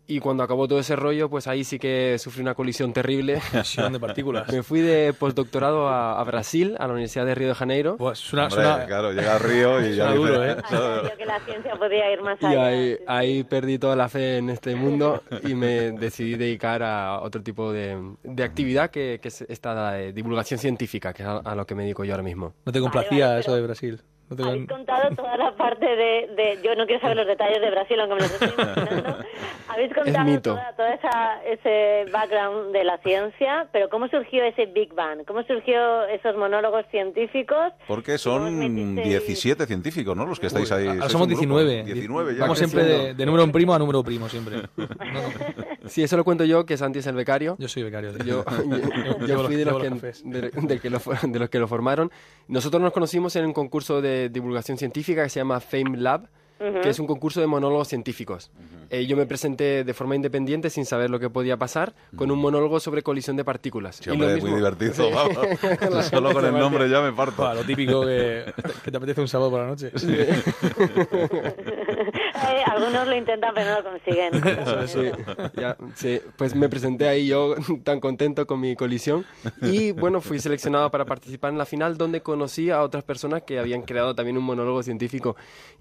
Y cuando acabó todo ese rollo, pues ahí sí que sufrí una colisión terrible. *laughs* Colisión de partículas. Me fui de postdoctorado a, a Brasil, a la Universidad de Río de Janeiro. Pues una, Hombre, claro, llega a Río y ya Suena duro, dice- ¿eh? *laughs* Que la ciencia podía ir más Y allá. ahí, ahí perdí toda la fe en este mundo y me decidí dedicar a otro tipo de, de actividad que, que es esta de divulgación científica, que es a, a lo que me dedico yo ahora mismo. No te complacía eso de Brasil. No te- Habéis contado toda la parte de, de- Yo no quiero saber los detalles de Brasil, aunque me los estoy imaginando. *laughs* Habéis contado mito. toda, toda esa, ese background de la ciencia, pero ¿cómo surgió ese Big Bang? ¿Cómo surgió esos monólogos científicos? Porque son 17 científicos, ¿no? Los que estáis ahí. Ah, somos un grupo. 19. 19 ya. Vamos siempre de, de número primo a número primo, siempre. *laughs* Sí, eso lo cuento yo, que Santi es el becario. Yo soy becario. sí. Yo, *laughs* yo- yo fui de los, que, de, de que lo de los que lo formaron. Nosotros nos conocimos en un concurso de divulgación científica que se llama Fame Lab, Ujú. que es un concurso de monólogos científicos. Eh, yo me presenté de forma independiente, sin saber lo que podía pasar, con un monólogo sobre colisión de partículas. Sí, Y lo hombre, mismo- muy divertido, Sí. vamos. *laughs* Solo con el nombre ya me parto. Lo típico que, que te apetece un sábado por la noche. *laughs* Eh, algunos lo intentan, pero no lo consiguen. *laughs* Sí, ya, sí, pues me presenté ahí yo *laughs* tan contento con mi colisión y bueno, fui seleccionado para participar en la final donde conocí a otras personas que habían creado también un monólogo científico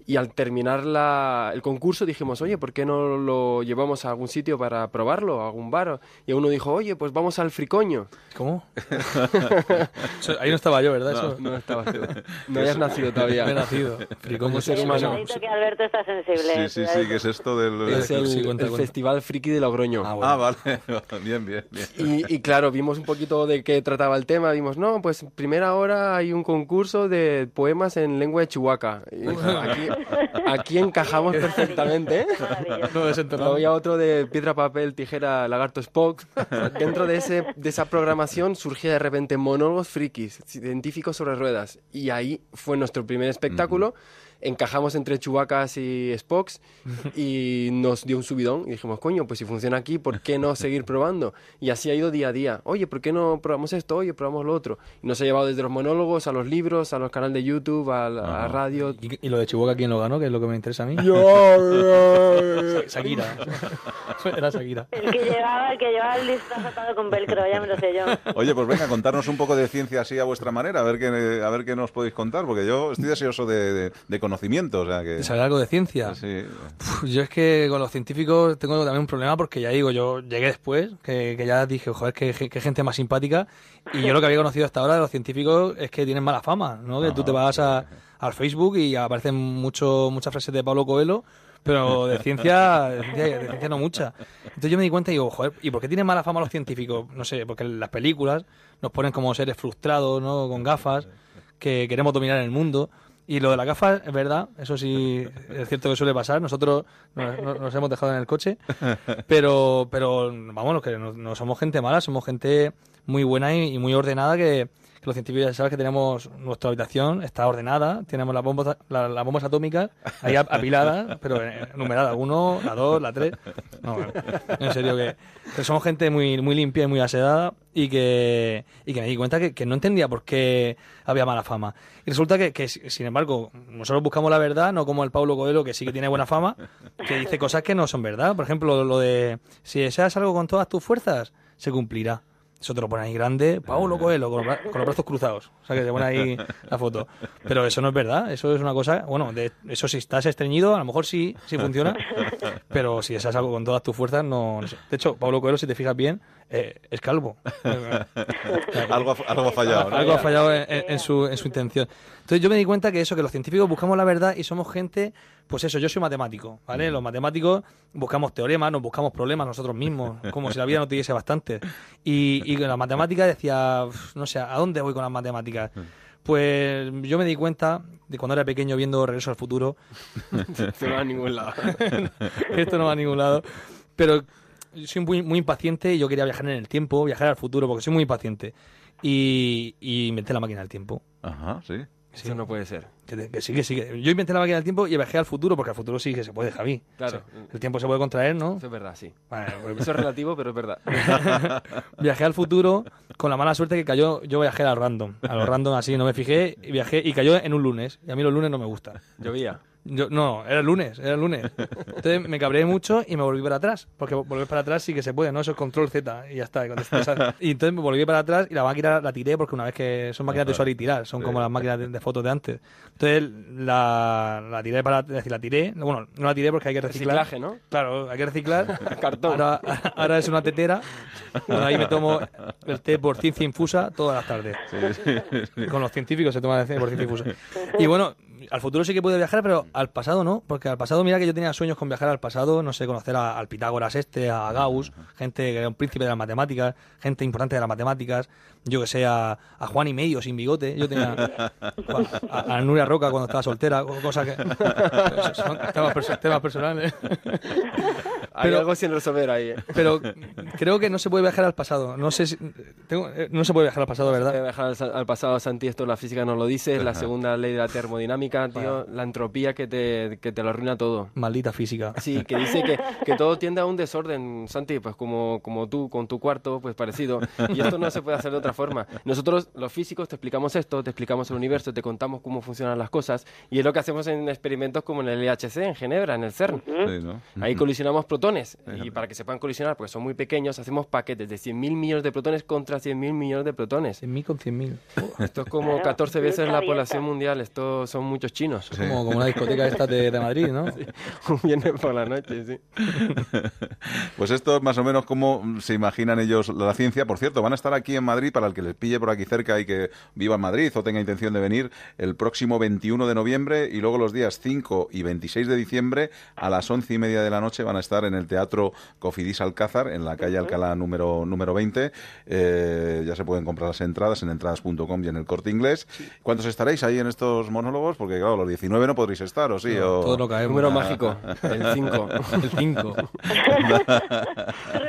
y al terminar la, el concurso dijimos, oye, ¿por qué no lo llevamos a algún sitio para probarlo, a algún bar? Y uno dijo, oye, pues vamos al fricoño. ¿Cómo? *laughs* Eso- ahí no estaba yo, ¿verdad? Eso- No, estabas tú. No habías nacido todavía. No he nacido. Fricoño ser humano. que Alberto está sensible. Sí, sí, sí, que es esto del... Es el, Sí, cuenta, el cuenta. Festival Friki de Logroño. Ah, vale. *laughs* bien, bien, bien. Y, y claro, vimos un poquito de qué trataba el tema. Vimos, no, pues primera hora hay un concurso de poemas en lengua de Chihuahua. Y *laughs* aquí, aquí encajamos perfectamente. ¿eh? No. Luego había otro de piedra, papel, tijera, lagarto, Spock. Dentro de, ese, de esa programación surgía de repente monólogos frikis, científicos sobre ruedas. Y ahí fue nuestro primer espectáculo. Encajamos entre Chewbacas y Spocks y nos dio un subidón y dijimos, coño, pues si funciona aquí, ¿por qué no seguir probando? Y así ha ido día a día. Oye, ¿por qué no probamos esto? Oye, probamos lo otro. Y nos ha llevado desde los monólogos a los libros, a los canales de YouTube, a la a radio. ¿Y, y lo de Chihuahua quién lo ganó? Que es lo que me interesa a mí. Yo- Sa- Shakira. *laughs* Era Shakira. El que llevaba, el que llevaba el disfraz atado con velcro, ya me lo sé yo. Oye, pues venga, contarnos un poco de ciencia así a vuestra manera, a ver qué, a ver qué nos podéis contar, porque yo estoy deseoso de, de- de conocimiento, o sea que... ¿Te sabe algo de ciencia? Sí. Uf, Yo es que con los científicos tengo también un problema porque ya digo, yo llegué después, que, que ya dije, joder, qué, qué gente más simpática. Y yo lo que había conocido hasta ahora de los científicos es que tienen mala fama, ¿no? Que tú te vas a, al Facebook y aparecen mucho, muchas frases de Pablo Coelho, pero de *laughs* ciencia, de ciencia, de ciencia no mucha. Entonces yo me di cuenta y digo, joder, ¿y por qué tienen mala fama los científicos? No sé, porque en las películas nos ponen como seres frustrados, ¿no? Con gafas, que queremos dominar el mundo. Y lo de las gafas, es verdad, eso sí es cierto que suele pasar. Nosotros nos, nos- hemos dejado en el coche, pero, pero vamos, no, somos gente mala, somos gente muy buena y muy ordenada que, que los científicos ya sabes que tenemos nuestra habitación, está ordenada, tenemos las bombas, la- las bombas atómicas ahí ap- apiladas, pero numeradas, uno, la dos, la tres. No, bueno, en serio que, que somos gente muy, muy limpia y muy asedada y que, y que me di cuenta que, que no entendía por qué había mala fama. Y resulta que, que, sin embargo, nosotros buscamos la verdad, no como el Pablo Coelho, que sí que tiene buena fama, que dice cosas que no son verdad. Por ejemplo, lo de si deseas algo con todas tus fuerzas, se cumplirá. Eso te lo pone ahí grande, Paulo Coelho, con los, brazos cruzados. O sea, que te pone ahí la foto. Pero eso no es verdad, eso es una cosa, bueno, de, eso si estás estreñido, a lo mejor sí, sí funciona, pero si deseas algo con todas tus fuerzas, no, no sé. De hecho, Pablo Coelho, si te fijas bien, eh, es calvo. *laughs* *laughs* algo, ha- algo ha fallado, ¿no? Algo ha fallado en, en- en su, en su intención. Entonces yo me di cuenta que eso, que los científicos buscamos la verdad y somos gente, pues eso, yo soy matemático, ¿vale? Los matemáticos buscamos teoremas, nos buscamos problemas nosotros mismos, *laughs* como si la vida no tuviese bastante. Y, y con la matemática decía, "Uf, no sé, ¿a dónde voy con las matemáticas? Pues yo me di cuenta de cuando era pequeño viendo Regreso al Futuro. Esto no va a ningún lado. Esto no va a ningún lado. Pero yo soy muy, muy impaciente y yo quería viajar en el tiempo, viajar al futuro, porque soy muy impaciente. Y, y inventé la máquina del tiempo. Ajá, sí. Eso no puede ser. Que, te- que sí, que sí. que- Yo inventé la máquina del tiempo y viajé al futuro, porque al futuro sí que se puede, Javi. Claro. O sea, el tiempo se puede contraer, ¿no? Eso es verdad, sí. Bueno, *laughs* pues- Eso es relativo, pero es verdad. *laughs* viajé al futuro con la mala suerte que cayó, yo viajé al random, a lo random así, no me fijé, y viajé y cayó en un lunes. Y a mí los lunes no me gustan. Llovía. Yo, no, era el lunes, era el lunes. Entonces me cabreé mucho y me volví para atrás. Porque volver para atrás sí que se puede, ¿no? Eso es control Z y ya está. Y, cuando estás- y entonces me volví para atrás y la máquina la tiré porque una vez que son máquinas de usar y tirar, son como las máquinas de, de fotos de antes. Entonces la, la tiré para, es decir, la tiré, bueno, no la tiré porque hay que reciclar. Reciclaje, ¿no? Claro, hay que reciclar. *laughs* Cartón. Ahora, ahora es una tetera. Bueno, ahí me tomo el té por ciencia infusa todas las tardes. Con los científicos se toma el té por ciencia infusa. Y bueno, al futuro sí que puedo viajar, pero al pasado no, porque al pasado mira que yo tenía sueños con viajar al pasado, no sé, conocer a- al Pitágoras este, a Gauss, gente que era un príncipe de las matemáticas, gente importante de las matemáticas, yo que sé, a, a Juan y medio sin bigote, yo tenía *laughs* a, a Nuria Roca cuando estaba soltera, co- cosas que *laughs* son temas, perso- temas personales. Hay Pero- algo sin resolver ahí. ¿eh? Pero creo que no se puede viajar al pasado. No sé si, tengo- eh, no se puede viajar al pasado, ¿verdad? Viajar al, sa- al pasado, Santi, esto la física nos lo dice, es la segunda ley de la termodinámica, tío, la entropía que te, que te lo arruina todo. Maldita física. Sí, que *laughs* dice que, que todo tiende a un desorden, Santi, pues como, como tú con tu cuarto, pues parecido. Y esto no se puede hacer de otra forma. Nosotros, los físicos, te explicamos esto, te explicamos el universo, te contamos cómo funcionan las cosas, y es lo que hacemos en experimentos como en el LHC, en Ginebra, en el CERN. Sí, ¿no? Ahí colisionamos protones, y para que se puedan colisionar, porque son muy pequeños, hacemos paquetes de 100.000 millones de protones contra 100.000 millones de protones. 100.000 con 100.000. Esto es como Claro, 14 veces la población mundial, esto son muchos chinos. Como, como una discoteca esta de, de Madrid, ¿no? *laughs* Un viernes por la noche, sí. *laughs* Pues esto es más o menos como se imaginan ellos la ciencia. Por cierto, van a estar aquí en Madrid para el que les pille por aquí cerca y que viva en Madrid o tenga intención de venir el próximo 21 de noviembre y luego los días 5 y 26 de diciembre a las 11 y media de la noche van a estar en el Teatro Cofidis Alcázar en la calle Alcalá número, número 20. Eh, ya se pueden comprar las entradas en entradas.com y en el corte inglés. ¿Cuántos estaréis ahí en estos monólogos? Porque claro, los 19 no podréis estar, ¿o sí? No, o... todo lo caemos. Número mágico, el 5. *laughs* El 5. *laughs*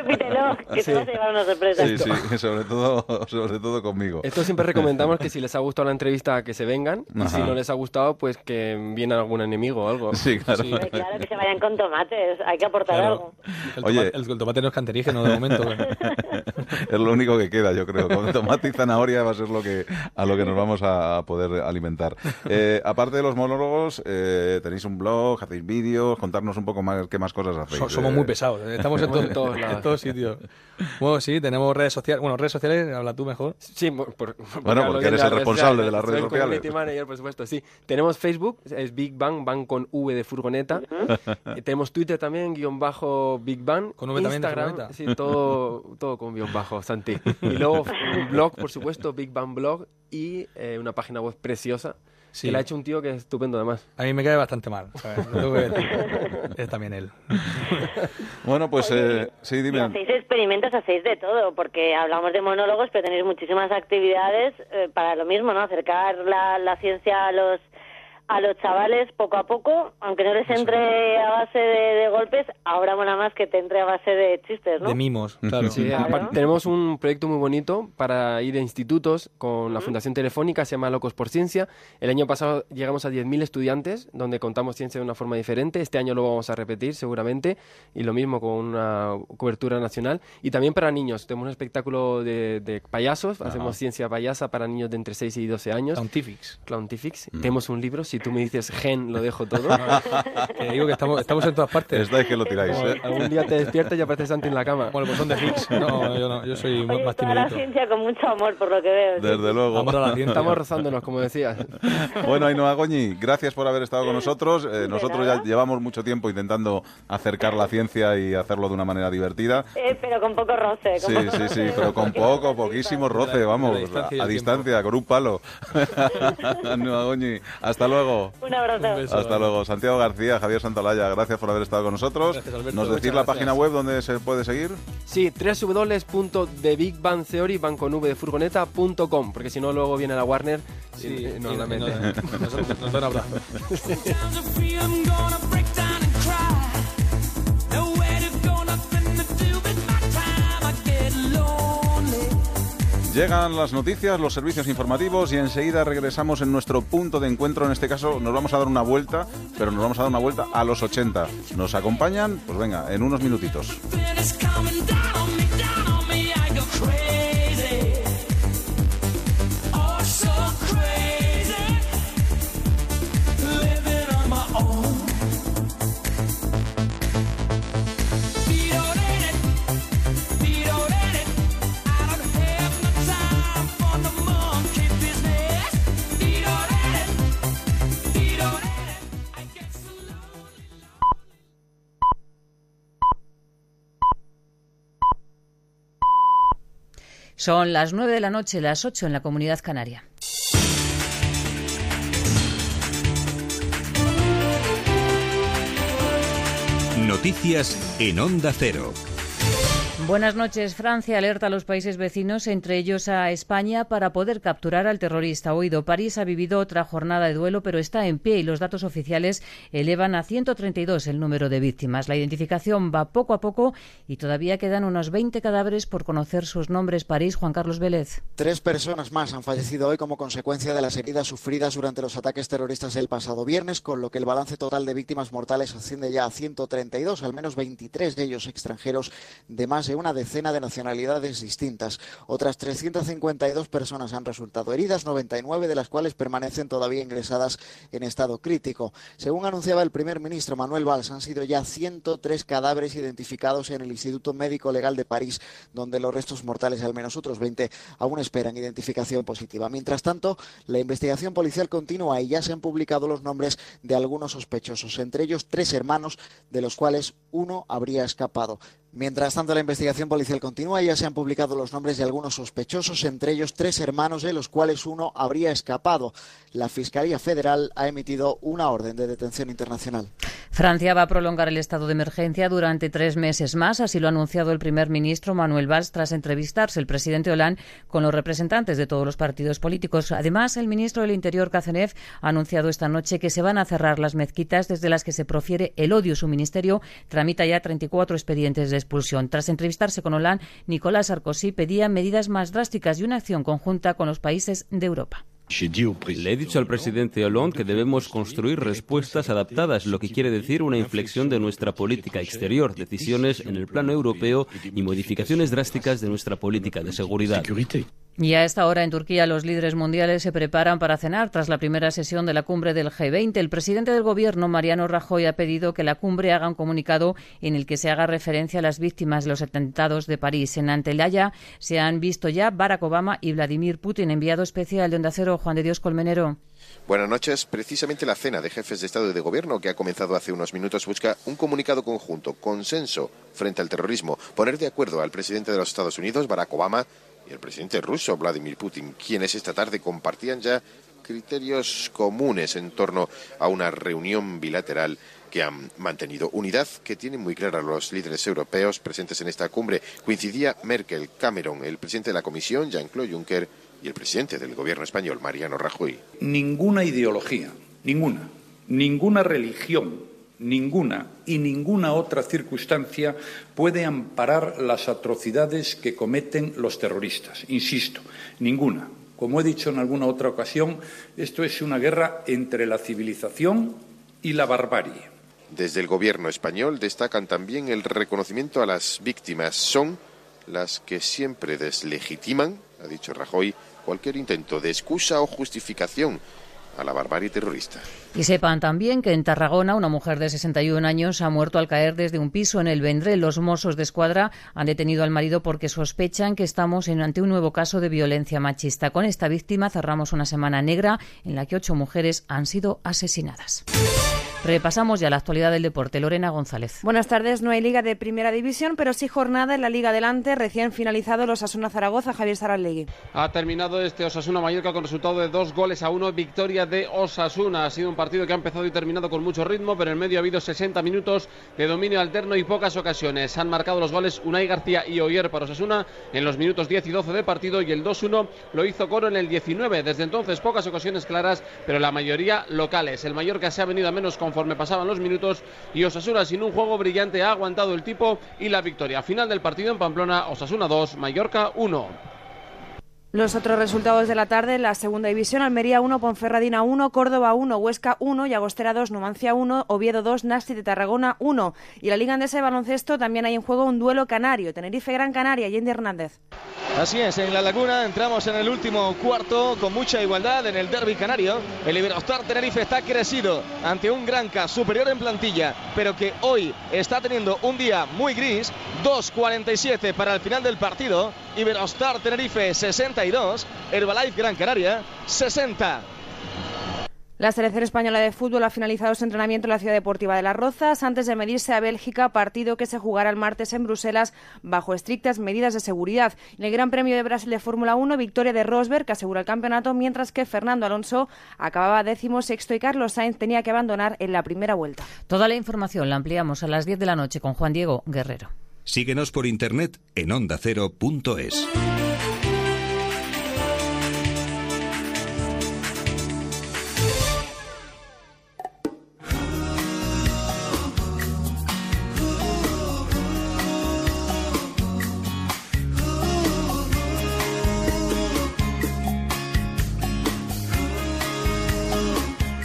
*laughs* *laughs* Que Sí. te vas a llevar una sorpresa. Sí, sí, *laughs* sobre todo, sobre todo conmigo. Esto siempre recomendamos *laughs* que si les ha gustado la entrevista que se vengan y si no les ha gustado pues que viene algún enemigo o algo. Sí, claro. Que se vayan con tomates, hay que aportar Claro. algo. El, Oye. el tomate no es cancerígeno de momento. Es lo único que queda, yo creo. Con tomate y zanahoria va a ser lo que a lo que nos vamos a poder alimentar. Eh, aparte de los monólogos, eh, tenéis un blog, hacéis vídeos, contarnos un poco más qué más cosas hacéis. So- somos Eh, muy pesados. ¿eh? Estamos en, Estamos to- en todos lados. en todos sitios. Bueno, sí, tenemos redes sociales. Bueno, redes sociales, habla tú mejor. Sí, por- por- Bueno, porque de eres el redes responsable de las soy redes sociales. community manager, por supuesto, sí. Tenemos Facebook, es Big Bang, Bang con V de furgoneta. Y *laughs* tenemos Twitter también, guion bajo Big Bang. Con V también de Instagram, furgoneta. sí, todo, todo con guion bajo, Santi. Y luego *laughs* un blog, por supuesto, Big Bang Blog y eh, una página web preciosa Sí. que la ha hecho un tío que es estupendo además. A mí me cae bastante mal. *laughs* Es también él. Bueno, pues eh, sí, dime. hacéis experimentos, hacéis de todo, porque hablamos de monólogos, pero tenéis muchísimas actividades eh, para lo mismo, ¿no? Acercar la, la ciencia a los a los chavales poco a poco, aunque no les entre a base de, de golpes, ahora mola más que te entre a base de chistes, ¿no? De mimos, claro. Sí, Claro. tenemos un proyecto muy bonito para ir a institutos con la Fundación Telefónica, se llama Locos por Ciencia. El año pasado llegamos a 10.000 estudiantes, donde contamos ciencia de una forma diferente. Este año lo vamos a repetir seguramente, y lo mismo con una cobertura nacional. Y también para niños, tenemos un espectáculo de, de payasos, hacemos ciencia payasa para niños de entre 6 y 12 años. Scientifics. Clowntifics. Tenemos un libro, si tú me dices gen, lo dejo todo. *laughs* Que digo que estamos, estamos en todas partes. Estáis que lo tiráis, Como ¿eh? Algún día te despiertas y aparece Santi en la cama. Bueno, pues son de Fix. No, yo no. Yo soy Oye, más toda la ciencia con mucho amor, por lo que veo. sí. Desde luego. Amor a la ciencia. Estamos rozándonos, como decías. *laughs* Bueno, Ainhoa Goñi, gracias por haber estado con nosotros. Eh, nosotros ya llevamos mucho tiempo intentando acercar la ciencia y hacerlo de una manera divertida. Eh, pero con poco roce. con Sí, poco sí, roce, sí, pero con poco, poquísimo roce, vamos, la distancia a distancia, con un palo. *laughs* Ainhoa Goñi, hasta luego. Un abrazo. Un beso. Hasta luego. Santiago García, Javier Santolaya, gracias por haber estado con nosotros. Gracias, Alberto. ¿Nos decís la gracias. página web donde se puede seguir? Sí, www.thebigbangtheory, de furgoneta.com, porque si no luego viene la Warner y- Sí, y nos y- la y mete. nos, nos, nos da un abrazo. *laughs* Llegan las noticias, los servicios informativos y enseguida regresamos en nuestro punto de encuentro. En este caso nos vamos a dar una vuelta, pero nos vamos a dar una vuelta a los 80. ¿Nos acompañan? Pues venga, en unos minutitos. Son las 9 de la noche, las 8 en la comunidad canaria. Noticias en Onda Cero. Buenas noches. Francia alerta a los países vecinos, entre ellos a España, para poder capturar al terrorista oído. París ha vivido otra jornada de duelo, pero está en pie y los datos oficiales elevan a 132 el número de víctimas. La identificación va poco a poco y todavía quedan unos 20 cadáveres por conocer sus nombres. París, Juan Carlos Vélez. Tres personas más han fallecido hoy como consecuencia de las heridas sufridas durante los ataques terroristas del pasado viernes, con lo que el balance total de víctimas mortales asciende ya a 132, al menos 23 de ellos extranjeros de más de una decena de nacionalidades distintas. Otras 352 personas han resultado heridas, 99 de las cuales permanecen todavía ingresadas en estado crítico. Según anunciaba el primer ministro Manuel Valls, han sido ya 103 cadáveres identificados en el Instituto Médico Legal de París, donde los restos mortales, al menos otros 20, aún esperan identificación positiva. Mientras tanto, la investigación policial continúa y ya se han publicado los nombres de algunos sospechosos, entre ellos tres hermanos, de los cuales uno habría escapado. Mientras tanto, la investigación policial continúa ya se han publicado los nombres de algunos sospechosos, entre ellos tres hermanos de los cuales uno habría escapado. La Fiscalía Federal ha emitido una orden de detención internacional. Francia va a prolongar el estado de emergencia durante tres meses más, así lo ha anunciado el primer ministro Manuel Valls tras entrevistarse el presidente Hollande con los representantes de todos los partidos políticos. Además, el ministro del Interior, Cazeneuve, ha anunciado esta noche que se van a cerrar las mezquitas desde las que se profiere el odio. Su ministerio tramita ya 34 expedientes de expulsión. Tras entrevistarse con Hollande, Nicolás Sarkozy pedía medidas más drásticas y una acción conjunta con los países de Europa. Le he dicho al presidente Hollande que debemos construir respuestas adaptadas, lo que quiere decir una inflexión de nuestra política exterior, decisiones en el plano europeo y modificaciones drásticas de nuestra política de seguridad. Y a esta hora en Turquía los líderes mundiales se preparan para cenar tras la primera sesión de la cumbre del G20. El presidente del gobierno, Mariano Rajoy, ha pedido que la cumbre haga un comunicado en el que se haga referencia a las víctimas de los atentados de París. En Antelaya se han visto ya Barack Obama y Vladimir Putin, enviado especial de Onda Cero, Juan de Dios Colmenero. Buenas noches. Precisamente la cena de jefes de Estado y de Gobierno que ha comenzado hace unos minutos busca un comunicado conjunto, consenso frente al terrorismo, poner de acuerdo al presidente de los Estados Unidos, Barack Obama, y el presidente ruso Vladimir Putin, quienes esta tarde compartían ya criterios comunes en torno a una reunión bilateral que han mantenido unidad que tienen muy clara los líderes europeos presentes en esta cumbre. Coincidía Merkel, Cameron, el presidente de la Comisión, Jean-Claude Juncker, y el presidente del gobierno español, Mariano Rajoy. Ninguna ideología, ninguna, ninguna religión, ninguna y ninguna otra circunstancia puede amparar las atrocidades que cometen los terroristas. Insisto, ninguna. Como he dicho en alguna otra ocasión, esto es una guerra entre la civilización y la barbarie. Desde el gobierno español destacan también el reconocimiento a las víctimas. Son las que siempre deslegitiman, ha dicho Rajoy, cualquier intento de excusa o justificación a la barbarie terrorista. Y sepan también que en Tarragona una mujer de 61 años ha muerto al caer desde un piso en el Vendrell. Los Mossos de Escuadra han detenido al marido porque sospechan que estamos ante un nuevo caso de violencia machista. Con esta víctima cerramos una semana negra en la que ocho mujeres han sido asesinadas. Repasamos ya la actualidad del deporte. Lorena González. Buenas tardes. No hay liga de primera división, pero sí jornada en la Liga Adelante. Recién finalizado los Osasuna Zaragoza, Javier Saralegui. Ha terminado este Osasuna Mallorca con resultado de dos goles a uno. Victoria de Osasuna. Ha sido un partido que ha empezado y terminado con mucho ritmo, pero en medio ha habido 60 minutos de dominio alterno y pocas ocasiones. Han marcado los goles Unai García y Oyer para Osasuna en los minutos 10 y 12 de partido y el 2-1 lo hizo Coro en el 19. Desde entonces pocas ocasiones claras, pero la mayoría locales. El Mallorca se ha venido a menos con conforme pasaban los minutos y Osasuna sin un juego brillante ha aguantado el tipo y la victoria. Final del partido en Pamplona, Osasuna 2, Mallorca 1. Los otros resultados de la tarde, la segunda división, Almería 1, Ponferradina 1, Córdoba 1, Huesca 1, Llagostera 2, Numancia 1, Oviedo 2, Nasti de Tarragona 1. Y la Liga Andesa de Baloncesto también hay en juego un duelo canario, Tenerife Gran Canaria, Yendi Hernández. Así es, en la Laguna entramos en el último cuarto con mucha igualdad en el derby canario. El Iberostar Tenerife está crecido ante un Granca superior en plantilla, pero que hoy está teniendo un día muy gris. 2.47 para el final del partido. Iberostar Tenerife 62, Herbalife Gran Canaria 60. La selección española de fútbol ha finalizado su entrenamiento en la Ciudad Deportiva de Las Rozas antes de medirse a Bélgica, partido que se jugará el martes en Bruselas bajo estrictas medidas de seguridad. En el Gran Premio de Brasil de Fórmula 1, victoria de Rosberg, que asegura el campeonato, mientras que Fernando Alonso acababa décimo sexto y Carlos Sainz tenía que abandonar en la primera vuelta. Toda la información la ampliamos a las 10 de la noche con Juan Diego Guerrero. Síguenos por internet en ondacero.es.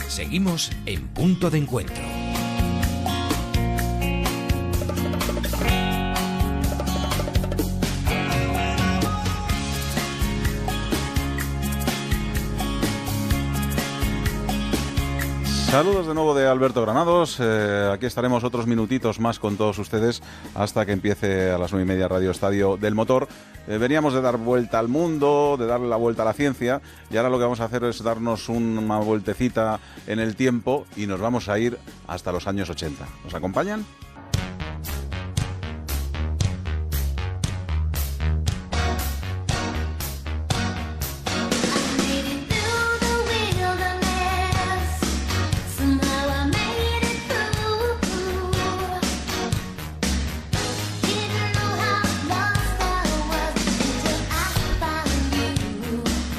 Seguimos en punto de encuentro. Saludos de nuevo de Alberto Granados. Eh, aquí estaremos otros minutitos más con todos ustedes hasta que empiece a las nueve y media Radio Estadio del Motor. Eh, veníamos de dar vuelta al mundo, de darle la vuelta a la ciencia y ahora lo que vamos a hacer es darnos una vueltecita en el tiempo y nos vamos a ir hasta los años 80. ¿Nos acompañan?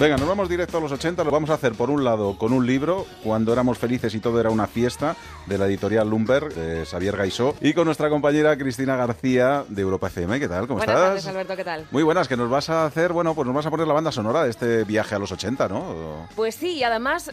Venga, nos vamos directo a los 80. Lo vamos a hacer por un lado con un libro, Cuando éramos felices y todo era una fiesta, de la editorial Lumber, de Xavier Gaisó, y con nuestra compañera Cristina García de Europa FM. ¿Qué tal? ¿Cómo Buenas estás? tardes, Alberto, ¿qué tal? Muy buenas, que nos vas a hacer, bueno, pues nos vas a poner la banda sonora de este viaje a los 80, ¿no? Pues sí, y además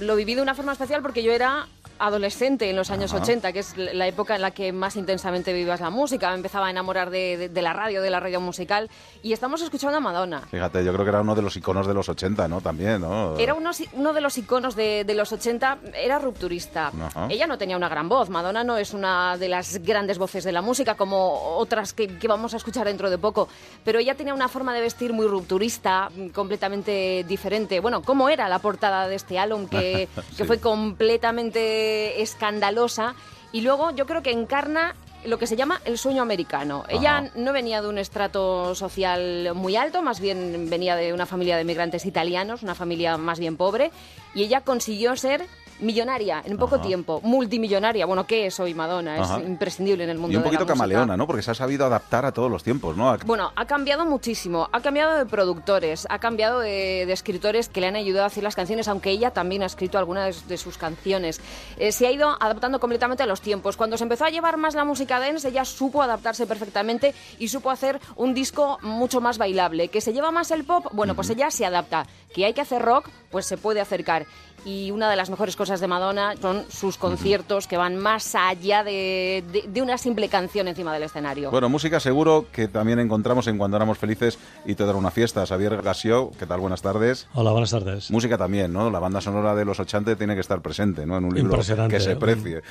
lo viví de una forma especial porque yo era adolescente en los años Ajá. 80, que es la época en la que más intensamente vivías la música. Me empezaba a enamorar de, de- de la radio, de la radio musical, y estamos escuchando a Madonna. Fíjate, yo creo que era uno de los iconos de los 80, ¿no? También, ¿no? Era uno, uno de los iconos de, de los 80, era rupturista. Ajá. Ella no tenía una gran voz, Madonna no es una de las grandes voces de la música como otras que, que vamos a escuchar dentro de poco, pero ella tenía una forma de vestir muy rupturista, completamente diferente. Bueno, ¿cómo era la portada de este álbum que, *laughs* que fue completamente escandalosa? Y luego yo creo que encarna lo que se llama el sueño americano. Ella no venía de un estrato social muy alto, más bien venía de una familia de migrantes italianos, una familia más bien pobre, y ella consiguió ser millonaria en poco Ajá. tiempo, multimillonaria. Bueno, ¿qué es hoy Madonna? Ajá. Es imprescindible en el mundo Y un de la poquito música. camaleona, ¿no? Porque se ha sabido adaptar a todos los tiempos, ¿no? A- Bueno, ha cambiado muchísimo. Ha cambiado de productores, ha cambiado de, de escritores que le han ayudado a hacer las canciones, aunque ella también ha escrito algunas de, de sus canciones. Eh, se ha ido adaptando completamente a los tiempos. Cuando se empezó a llevar más la música dance, ella supo adaptarse perfectamente y supo hacer un disco mucho más bailable. ¿Que se lleva más el pop? Bueno, pues ella se adapta. ¿Que hay que hacer rock? Pues se puede acercar. Y una de las mejores cosas de Madonna son sus conciertos que van más allá de, de- de una simple canción encima del escenario. Bueno, música seguro que también encontramos en Cuando éramos felices y todo era una fiesta. Xavier Gassió, ¿qué tal? Buenas tardes. Hola, buenas tardes. Música también, ¿no? La banda sonora de los 80 tiene que estar presente, ¿no? En un libro que se precie.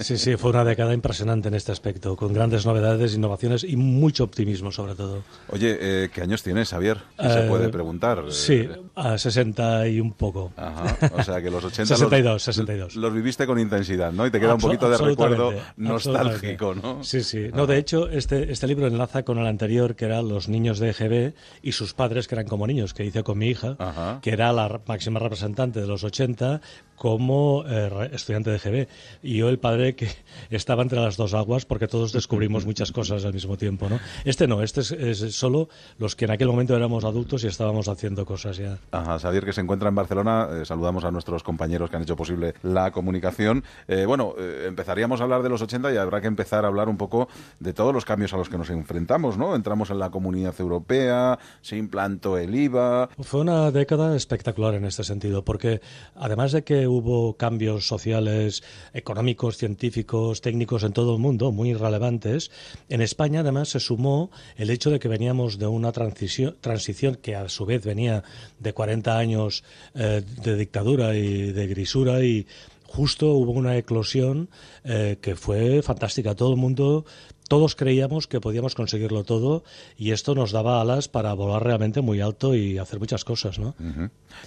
Sí, sí, fue una década impresionante en este aspecto, con grandes novedades, innovaciones y mucho optimismo sobre todo. Oye, eh, ¿qué años tienes, Xavier? Si se Eh, puede preguntar. Sí, a 60 y un poco. Ajá, o sea que los 80 62, los, 62. los viviste con intensidad, ¿no? Y te queda un Absol- poquito de recuerdo nostálgico. ¿no? Sí, sí. No, de hecho, este, este libro enlaza con el anterior, que era Los niños de EGB y sus padres, que eran como niños, que hice con mi hija, que era la máxima representante de los 80 como eh, estudiante de EGB. Y yo el padre que *laughs* estaba entre las dos aguas porque todos descubrimos muchas cosas al mismo tiempo, ¿no? Este no, este es, es solo los que en aquel momento éramos adultos y estábamos haciendo cosas ya. Ajá, Xavier, que se encuentra en Barcelona. eh, saludamos a nuestros compañeros que han hecho posible la comunicación. Eh, bueno, eh, empezaríamos a hablar de los 80 y habrá que empezar a hablar un poco de todos los cambios a los que nos enfrentamos, ¿no? Entramos en la comunidad europea, se implantó el IVA. Fue una década espectacular en este sentido, porque además de que hubo cambios sociales, económicos, científicos, técnicos en todo el mundo muy relevantes, en España además se sumó el hecho de que veníamos de una transición, transición que a su vez venía de 40 años eh, de dictadura y de grisura y justo hubo una eclosión eh, que fue fantástica. Todo el mundo todos creíamos que podíamos conseguirlo todo y esto nos daba alas para volar realmente muy alto y hacer muchas cosas, ¿no?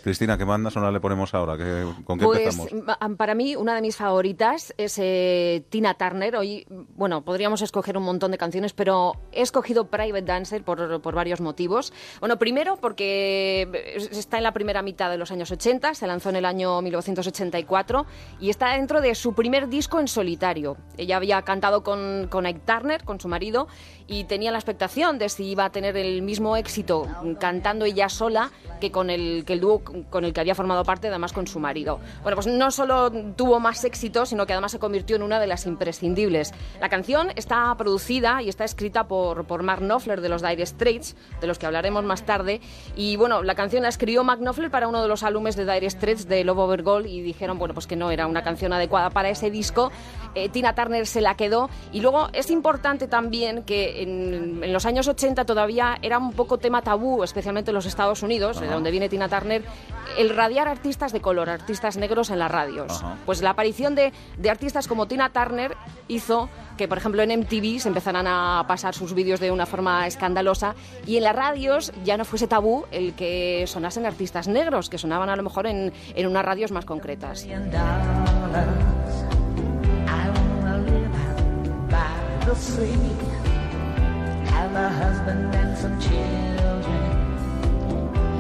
Cristina, ¿qué banda sonora le ponemos ahora? ¿Qué, ¿Con qué pues, empezamos? Para mí, una de mis favoritas es eh, Tina Turner. Hoy, bueno, podríamos escoger un montón de canciones, pero he escogido Private Dancer por, por varios motivos. Bueno, primero porque está en la primera mitad de los años 80, se lanzó en el año 1984 y está dentro de su primer disco en solitario. Ella había cantado con, con Ike Turner, con su marido, y tenía la expectación de si iba a tener el mismo éxito cantando ella sola que con el, que el dúo con el que había formado parte, además con su marido. Bueno, pues no solo tuvo más éxito, sino que además se convirtió en una de las imprescindibles. La canción está producida y está escrita por, por Mark Knopfler de los Dire Straits, de los que hablaremos más tarde. Y bueno, la canción la escribió Mark Knopfler para uno de los álbumes de Dire Straits de Love Over Gold y dijeron, bueno, pues que no era una canción adecuada para ese disco. Eh, Tina Turner se la quedó. Y luego es importante también que en, en, los años 80 todavía era un poco tema tabú, especialmente en los Estados Unidos, de donde viene Tina Turner, el radiar artistas de color, artistas negros en las radios. Ajá. Pues la aparición de, de artistas como Tina Turner hizo que, por ejemplo, en MTV se empezaran a pasar sus vídeos de una forma escandalosa y en las radios ya no fuese tabú el que sonasen artistas negros, que sonaban a lo mejor en, en unas radios más concretas. Have a husband and some children.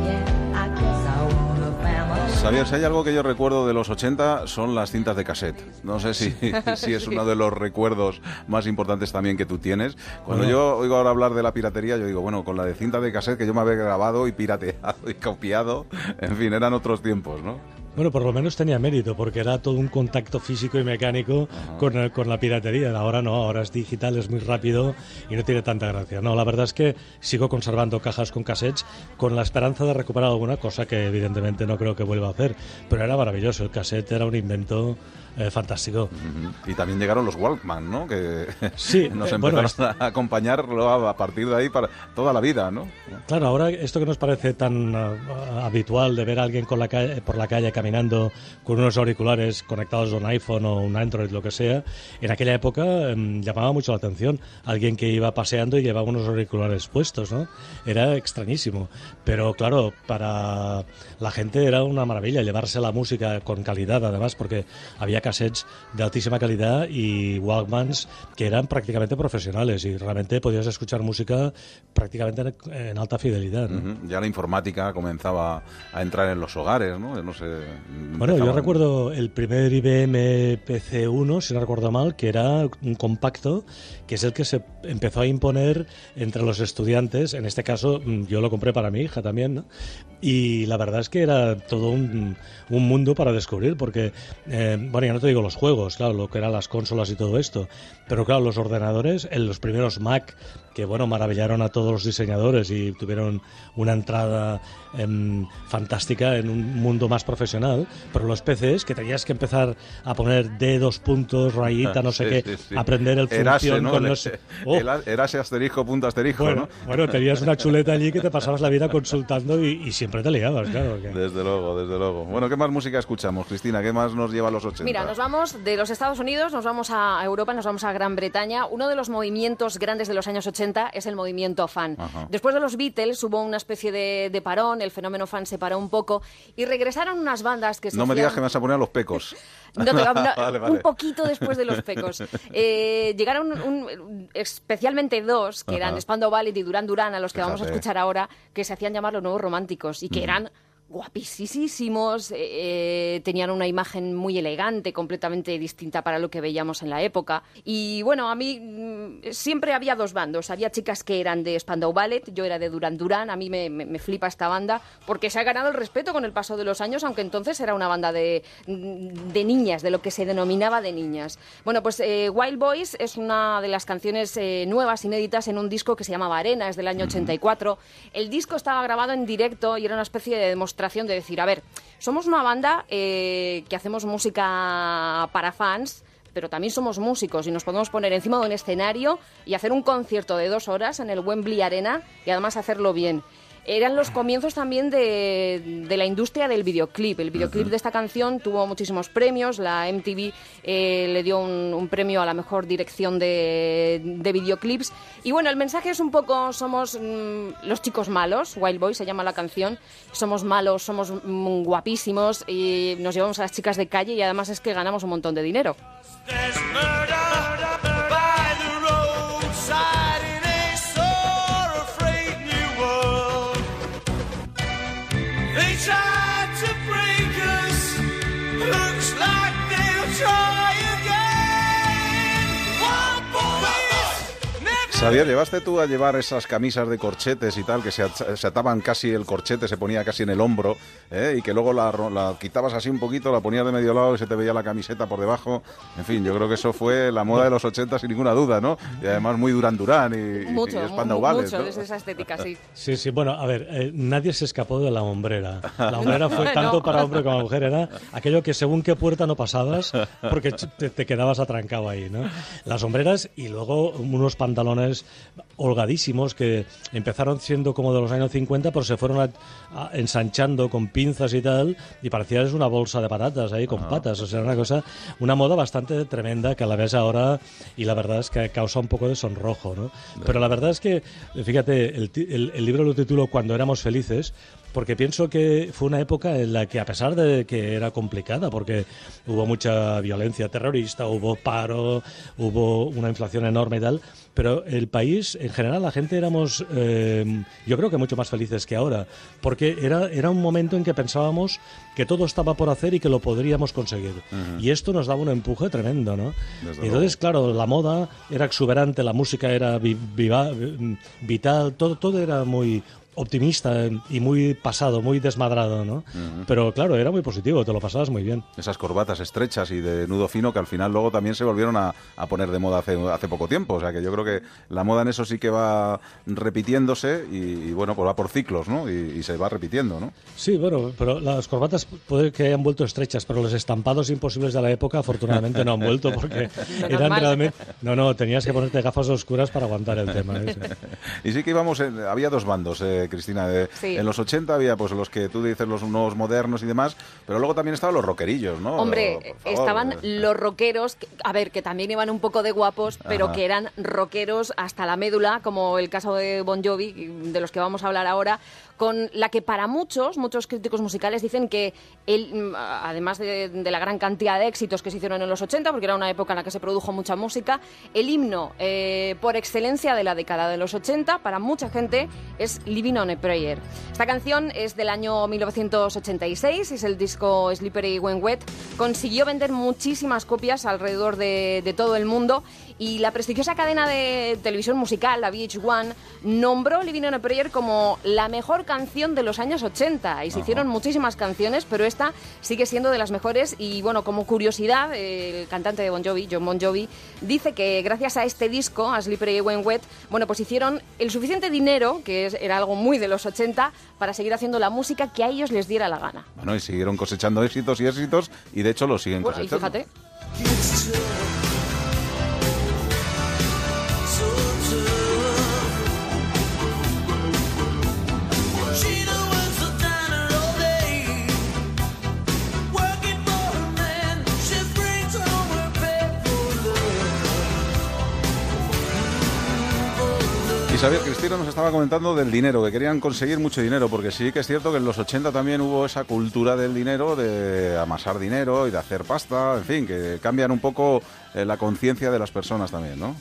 Yeah, I guess I want a family. Xavier, si hay algo que yo recuerdo de los 80 son las cintas de cassette. No sé si, *laughs* si es uno de los recuerdos más importantes también que tú tienes. Cuando Bueno. yo oigo ahora hablar de la piratería, yo digo, bueno, con la de cinta de cassette que yo me había grabado y pirateado y copiado, en fin, eran otros tiempos, ¿no? Bueno, por lo menos tenía mérito, porque era todo un contacto físico y mecánico con, con la piratería. Ahora no, ahora es digital, es muy rápido y no tiene tanta gracia. No, la verdad es que sigo conservando cajas con cassettes con la esperanza de recuperar alguna cosa que evidentemente no creo que vuelva a hacer. Pero era maravilloso, el cassette era un invento eh, fantástico. Y también llegaron los Walkman, ¿no? Que *laughs* Sí, nos eh, empezaron bueno, a acompañarlo a, a partir de ahí para toda la vida, ¿no? Claro, ahora esto que nos parece tan ah, habitual de ver a alguien con la calle- por la calle caminando con unos auriculares conectados a un iPhone o un Android, lo que sea, en aquella época em, llamaba mucho la atención. Alguien que iba paseando y llevaba unos auriculares puestos, ¿no? Era extrañísimo. Pero claro, para la gente era una maravilla llevarse la música con calidad, además, porque había cassettes de altísima calidad y Walkmans que eran prácticamente profesionales y realmente podías escuchar música prácticamente en, alta fidelidad. ¿no? Ujú. Ya la informática comenzaba a entrar en los hogares, ¿no? No sé. Bueno, yo recuerdo el primer IBM PC1, si no recuerdo mal, que era un compacto, que es el que se empezó a imponer entre los estudiantes. En este caso, mm, yo lo compré para mi hija también, ¿no? Y la verdad es que era todo un, un mundo para descubrir, porque, eh, bueno, ya no te digo los juegos, claro, lo que eran las consolas y todo esto, pero claro, los ordenadores, en los primeros Mac, que bueno, maravillaron a todos los diseñadores y tuvieron una entrada em, fantástica en un mundo más profesional, pero los PCs que tenías que empezar a poner D dos puntos, rayita, no sé Sí, qué, sí, sí. aprender el Erase, función ¿no? con sé- *laughs* Oh, el- erase asterisco, punto asterisco, bueno, ¿no? bueno, tenías una chuleta allí que te *laughs* pasabas la vida consultando y, y siempre te liabas, claro. que- Desde luego, desde luego. Bueno, ¿qué más música escuchamos, Cristina? ¿Qué más nos lleva a los 80? Mira, nos vamos de los Estados Unidos, nos vamos a Europa, nos vamos a Gran Bretaña. Uno de los movimientos grandes de los años 80 es el movimiento fan. Ajá. Después de los Beatles hubo una especie de, de parón, el fenómeno fan se paró un poco y regresaron unas bandas que se No me digas que me vas a poner a los pecos. *laughs* No, te- no, *laughs* Vale, vale. un poquito después de los pecos. *laughs* Eh, llegaron un- especialmente dos, que eran. Spandau Ballet y Duran Duran, a los que vamos a escuchar ahora, que se hacían llamar los nuevos románticos y que Mm. eran guapísimos, eh, eh, tenían una imagen muy elegante, completamente distinta para lo que veíamos en la época. Y bueno, a mí mm, siempre había dos bandos. Había chicas que eran de Spandau Ballet, yo era de Duran Duran, a mí me, me- me flipa esta banda porque se ha ganado el respeto con el paso de los años, aunque entonces era una banda de, de niñas, de lo que se denominaba de niñas. Bueno, pues eh, Wild Boys es una de las canciones eh, nuevas, inéditas, en un disco que se llamaba Arena, es del año 84. El disco estaba grabado en directo y era una especie de demostración de decir, a ver, somos una banda eh, que hacemos música para fans, pero también somos músicos y nos podemos poner encima de un escenario y hacer un concierto de dos horas en el Wembley Arena y además hacerlo bien. Eran los comienzos también de, de la industria del videoclip. El videoclip de esta canción tuvo muchísimos premios, la MTV eh, le dio un, un premio a la mejor dirección de, de videoclips. Y bueno, el mensaje es un poco, somos mm, los chicos malos, Wild Boy se llama la canción, somos malos, somos mm, guapísimos y nos llevamos a las chicas de calle y además es que ganamos un montón de dinero. Xavier, ¿llevaste tú a llevar esas camisas de corchetes y tal, que se, se ataban casi el corchete, se ponía casi en el hombro, ¿eh? y que luego la, la quitabas así un poquito, la ponías de medio lado y se te veía la camiseta por debajo? En fin, yo creo que eso fue la moda de los 80 sin ninguna duda, ¿no? Y además muy Duran Duran y, Mucho, y Spandau Ballet, mucho, ¿no? es esa estética, sí. Sí, sí, bueno, a ver, eh, nadie se escapó de la hombrera. *laughs* La hombrera fue No. tanto para hombre como mujer, era aquello que según qué puerta no pasabas, porque te, te quedabas atrancado ahí, ¿no? Las hombreras y luego unos pantalones holgadísimos que empezaron siendo como de los años 50, pero se fueron a- a- ensanchando con pinzas y tal, y parecía es una bolsa de patatas ahí con patas, o sea, una cosa, una moda bastante tremenda que a la ves ahora y la verdad es que causa un poco de sonrojo, ¿no? Pero la verdad es que, fíjate, el- el libro lo titulo Cuando éramos felices, porque pienso que fue una época en la que, a pesar de que era complicada, porque hubo mucha violencia terrorista, hubo paro, hubo una inflación enorme y tal, pero el país, en general, la gente éramos, eh, yo creo que mucho más felices que ahora, porque era, era un momento en que pensábamos que todo estaba por hacer y que lo podríamos conseguir. Y esto nos daba un empuje tremendo, ¿no? Desde entonces, claro, la moda era exuberante, la música era vi- viva- vital, todo, todo era muy optimista y muy pasado, muy desmadrado, ¿no? Pero claro, era muy positivo, te lo pasabas muy bien. Esas corbatas estrechas y de nudo fino que al final luego también se volvieron a, a poner de moda hace, hace poco tiempo. O sea que yo creo que la moda en eso sí que va repitiéndose y, y, bueno, pues va por ciclos, ¿no? Y, y se va repitiendo, ¿no? Sí, bueno, pero las corbatas puede que hayan vuelto estrechas, pero los estampados imposibles de la época afortunadamente no han vuelto porque *laughs* eran realmente... No, no, tenías que ponerte gafas oscuras para aguantar el tema. ese. *laughs* Y sí que íbamos, en- había dos bandos, eh, Cristina. de- Sí. En los 80 había pues los que tú dices los nuevos modernos y demás, pero luego también estaban los rockerillos, ¿no? Hombre, favor. estaban los rockeros, a ver, que también iban un poco de guapos, pero Ajá. que eran rockeros hasta la médula, como el caso de Bon Jovi, de los que vamos a hablar ahora, con la que para muchos, muchos críticos musicales dicen que él, mm, además de, la gran cantidad de éxitos que se hicieron en los 80, porque era una época en la que se produjo mucha música, el himno eh, por excelencia de la década de los 80, para mucha gente, es Living on a Prayer. Esta canción es del año 1986, es el disco Slippery When Wet. Consiguió vender muchísimas copias alrededor de, de todo el mundo y la prestigiosa cadena de televisión musical, la VH1, nombró Living on a Prayer como la mejor canción de los años 80 y se hicieron muchísimas canciones, pero esta sigue siendo de las mejores y bueno, como curiosidad, el cantante de Bon Jovi, John Bon Jovi, dice que gracias a este disco, a Slippery When Wet, bueno, pues hicieron el suficiente dinero, que era algo muy de los 80, para seguir haciendo la música que a ellos les diera la gana. Bueno, y siguieron cosechando éxitos y éxitos y de hecho los siguen Bueno, y cosechando. fíjate. Isabel Cristina nos estaba comentando del dinero, que querían conseguir mucho dinero, porque sí que es cierto que en los 80 también hubo esa cultura del dinero, de amasar dinero y de hacer pasta, en fin, que cambian un poco eh, la conciencia de las personas también, ¿no?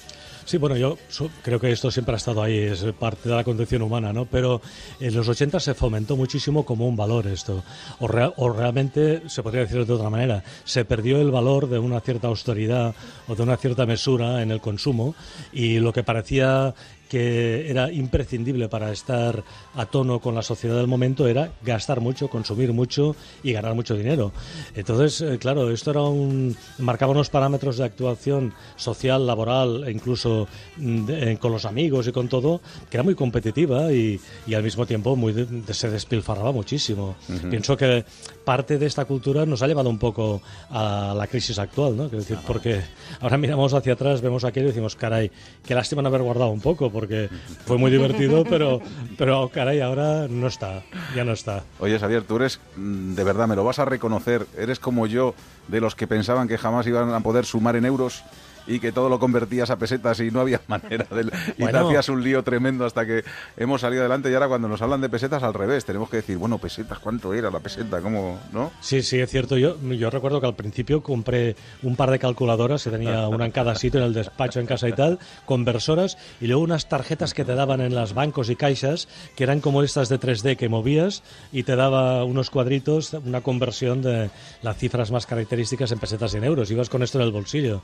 Sí, bueno, yo creo que esto siempre ha estado ahí, es parte de la condición humana, ¿no? Pero en los 80 se fomentó muchísimo como un valor esto. O realmente, se podría decir de otra manera, se perdió el valor de una cierta austeridad o de una cierta mesura en el consumo y lo que parecía que era imprescindible para estar a tono con la sociedad del momento era gastar mucho, consumir mucho y ganar mucho dinero. Entonces, eh, claro, esto era un marcaba unos parámetros de actuación social, laboral e incluso mm, de- eh, con los amigos y con todo que era muy competitiva y, y al mismo tiempo muy de- se despilfarraba muchísimo. Ujú. Pienso que parte de esta cultura nos ha llevado un poco a la crisis actual, ¿no? Quiero decir, porque ahora miramos hacia atrás, vemos aquello y decimos, caray, qué lástima no haber guardado un poco, porque fue muy divertido, pero, pero caray, ahora no está, ya no está. Oye, Xavier, tú eres, mm, de verdad, me lo vas a reconocer, eres como yo, de los que pensaban que jamás iban a poder sumar en euros y que todo lo convertías a pesetas y no había *laughs* manera de... Y te hacías un lío tremendo hasta que hemos salido adelante y ahora cuando nos hablan de pesetas al revés, tenemos que decir, bueno, pesetas, ¿cuánto era la peseta? ¿Cómo, no? Sí, sí, es cierto. Yo, yo recuerdo que al principio compré un par de calculadoras, que tenía una en cada sitio, en el despacho, en casa y tal, conversoras, y luego unas tarjetas que te daban en las bancos y caixas, que eran como estas de 3D que movías y te daba unos cuadritos, una conversión de las cifras más características en pesetas y en euros. Ibas con esto en el bolsillo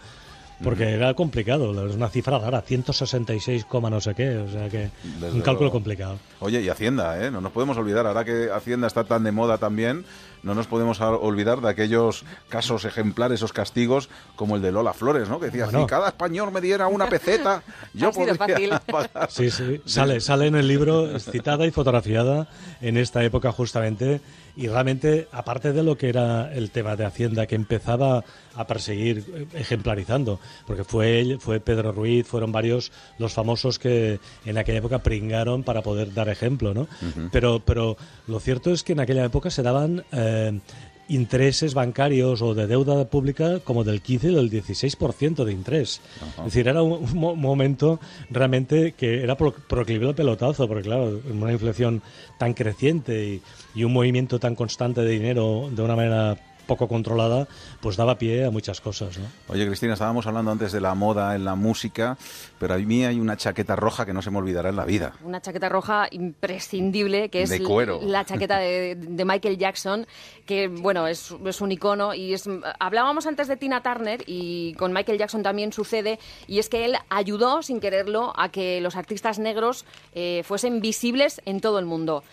porque era complicado, es una cifra rara, 166, no sé qué, o sea que un cálculo complicado. Oye, y Hacienda, ¿eh? No nos podemos olvidar, ahora que Hacienda está tan de moda también, no nos podemos olvidar de aquellos casos ejemplares, esos castigos, como el de Lola Flores, ¿no? Que decía, si cada español me diera una peseta, *laughs* yo podría *laughs* pagar. Sí, sí, sale, sale en el libro, citada y fotografiada en esta época justamente, y realmente, aparte de lo que era el tema de Hacienda, que empezaba a perseguir eh, ejemplarizando, porque fue él, fue Pedro Ruiz, fueron varios los famosos que en aquella época pringaron para poder dar ejemplo, ¿no? pero, pero lo cierto es que en aquella época se daban eh, intereses bancarios o de deuda pública como del 15 y del 16% de interés. Es decir, era un, momento realmente que era proclive al pelotazo, porque claro, una inflación tan creciente y, y un movimiento tan constante de dinero de una manera poco controlada, pues daba pie a muchas cosas. ¿no? Oye, Cristina, estábamos hablando antes de la moda en la música, pero a mí hay una chaqueta roja que no se me olvidará en la vida. Una chaqueta roja imprescindible, que es la chaqueta de, Michael Jackson, que, bueno, es, es un icono. y es, Hablábamos antes de Tina Turner y con Michael Jackson también sucede, y es que él ayudó, sin quererlo, a que los artistas negros eh, fuesen visibles en todo el mundo.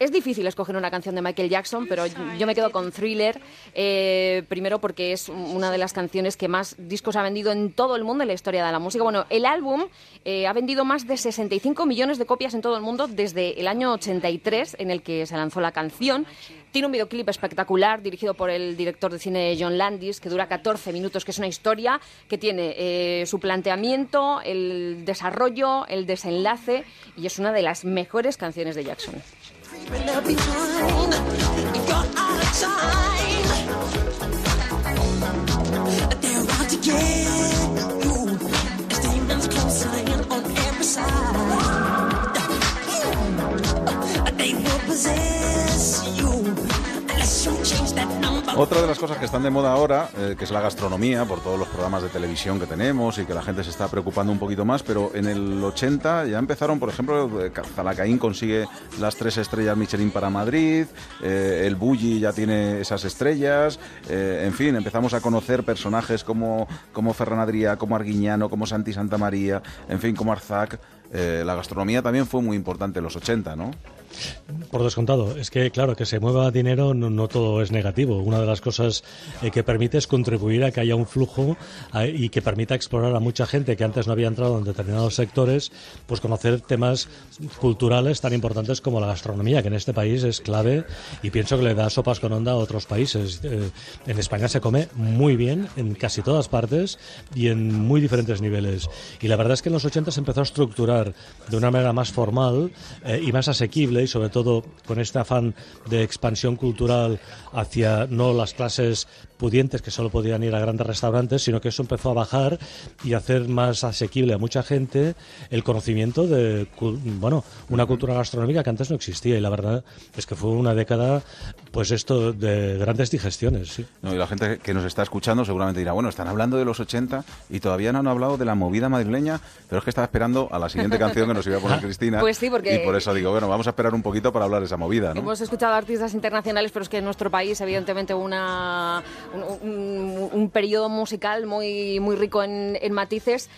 Es difícil escoger una canción de Michael Jackson, pero yo me quedo con Thriller, eh, primero porque es una de las canciones que más discos ha vendido en todo el mundo en la historia de la música. Bueno, el álbum eh, ha vendido más de 65 millones de copias en todo el mundo desde el año 83 en el que se lanzó la canción. Tiene un videoclip espectacular dirigido por el director de cine John Landis que dura 14 minutos, que es una historia que tiene eh, su planteamiento, el desarrollo, el desenlace y es una de las mejores canciones de Jackson. leaving her behind. You're out of time. Otra de las cosas que están de moda ahora, eh, que es la gastronomía, por todos los programas de televisión que tenemos y que la gente se está preocupando un poquito más, pero en el 80 ya empezaron, por ejemplo, eh, Zalacaín consigue las tres estrellas Michelin para Madrid, eh, el Bulli ya tiene esas estrellas, en fin, empezamos a conocer personajes como, como Ferran Adrià, como Arguiñano, como Santi Santa María, en fin, como Arzac. la gastronomía también fue muy importante en los 80, ¿no? Por descontado. Es que, claro, que se mueva dinero no, todo es negativo. Una de las cosas eh, que permite es contribuir a que haya un flujo y que permita explorar a mucha gente que antes no había entrado en determinados sectores, pues conocer temas culturales tan importantes como la gastronomía, que en este país es clave y pienso que le da sopas con onda a otros países. Eh, en España se come muy bien en casi todas partes y en muy diferentes niveles. Y la verdad es que en los 80 se empezó a estructurar de una manera más formal eh, y más asequible y sobre todo con este afán de expansión cultural hacia no las clases pudientes que solo podían ir a grandes restaurantes, sino que eso empezó a bajar y hacer más asequible a mucha gente el conocimiento de bueno, una cultura gastronómica que antes no existía y la verdad es que fue una década pues esto de grandes digestiones, sí. y la gente que nos está escuchando seguramente dirá, bueno, están hablando de los 80 y todavía no han hablado de la movida madrileña, pero es que estaba esperando a la siguiente *laughs* canción que nos iba a poner Cristina. Pues sí, porque y por eso digo, bueno, vamos a esperar un poquito para hablar de esa movida, ¿no? Hemos escuchado artistas internacionales, pero es que en nuestro país evidentemente una un, periodo musical muy, muy rico en, en matices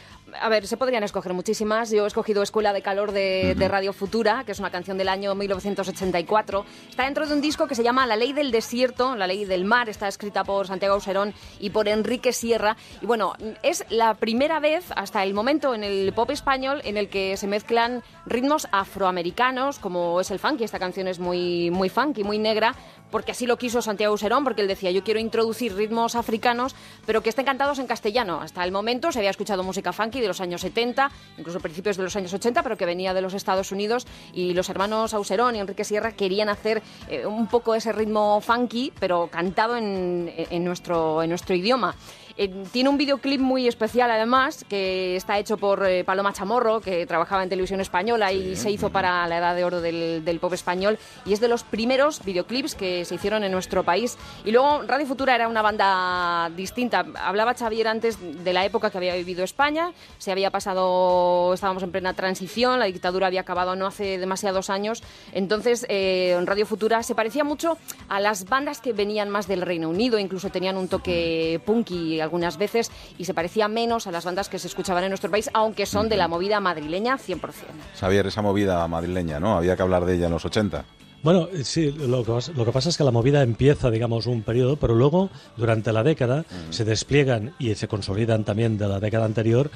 a ver, se podrían escoger muchísimas. Yo he escogido Escuela de Calor de, Radio Futura, que es una canción del año 1984. Está dentro de un disco que se llama La Ley del Desierto, La Ley del Mar. Está escrita por Santiago Auserón y por Enrique Sierra. Y bueno, es la primera vez hasta el momento en el pop español en el que se mezclan ritmos afroamericanos, como es el funky. Esta canción es muy, muy funky, muy negra, porque así lo quiso Santiago Auserón, porque él decía, yo quiero introducir ritmos africanos, pero que estén cantados en castellano. Hasta el momento se había escuchado música funky de los años 70, incluso principios de los años 80, pero que venía de los Estados Unidos y los hermanos Auserón y Enrique Sierra querían hacer eh, un poco ese ritmo funky, pero cantado en nuestro idioma. Eh, tiene un videoclip muy especial además, que está hecho por eh, Paloma Chamorro, que trabajaba en televisión española y se hizo para la edad de oro del, del, pop español, y es de los primeros videoclips que se hicieron en nuestro país. Y luego Radio Futura era una banda distinta. Hablaba Xavier antes de la época que había vivido España, se había pasado, estábamos en plena transición, la dictadura había acabado no hace demasiados años, entonces eh, en Radio Futura se parecía mucho a las bandas que venían más del Reino Unido, incluso tenían un toque punky algunas veces y se parecía menos a las bandas que se escuchaban en nuestro país, aunque son de la movida madrileña 100%. Xavier, esa movida madrileña, ¿no? Había que hablar de ella en los 80. Bueno, sí, lo que, lo que, pasa es que la movida empieza, digamos, un periodo, pero luego, durante la década, se despliegan y se consolidan también de la década anterior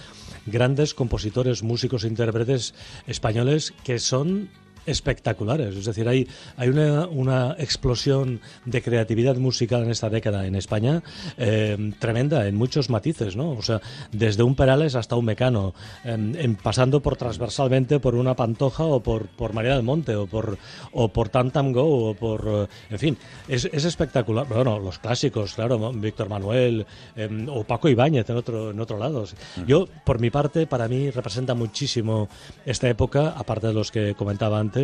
grandes compositores, músicos, intérpretes españoles que son espectaculares. Es decir, hay, hay una, una, explosión de creatividad musical en esta década en España eh, tremenda, en muchos matices, ¿no? O sea, desde un Perales hasta un Mecano, eh, en, pasando por transversalmente por una Pantoja o por, por María del Monte o por, o por Tantam Go o por... en fin, es, es, espectacular. Bueno, los clásicos, claro, Víctor Manuel eh, o Paco Ibáñez en otro, en otro lado. Yo, por mi parte, para mí representa muchísimo esta época, aparte de los que comentaba antes,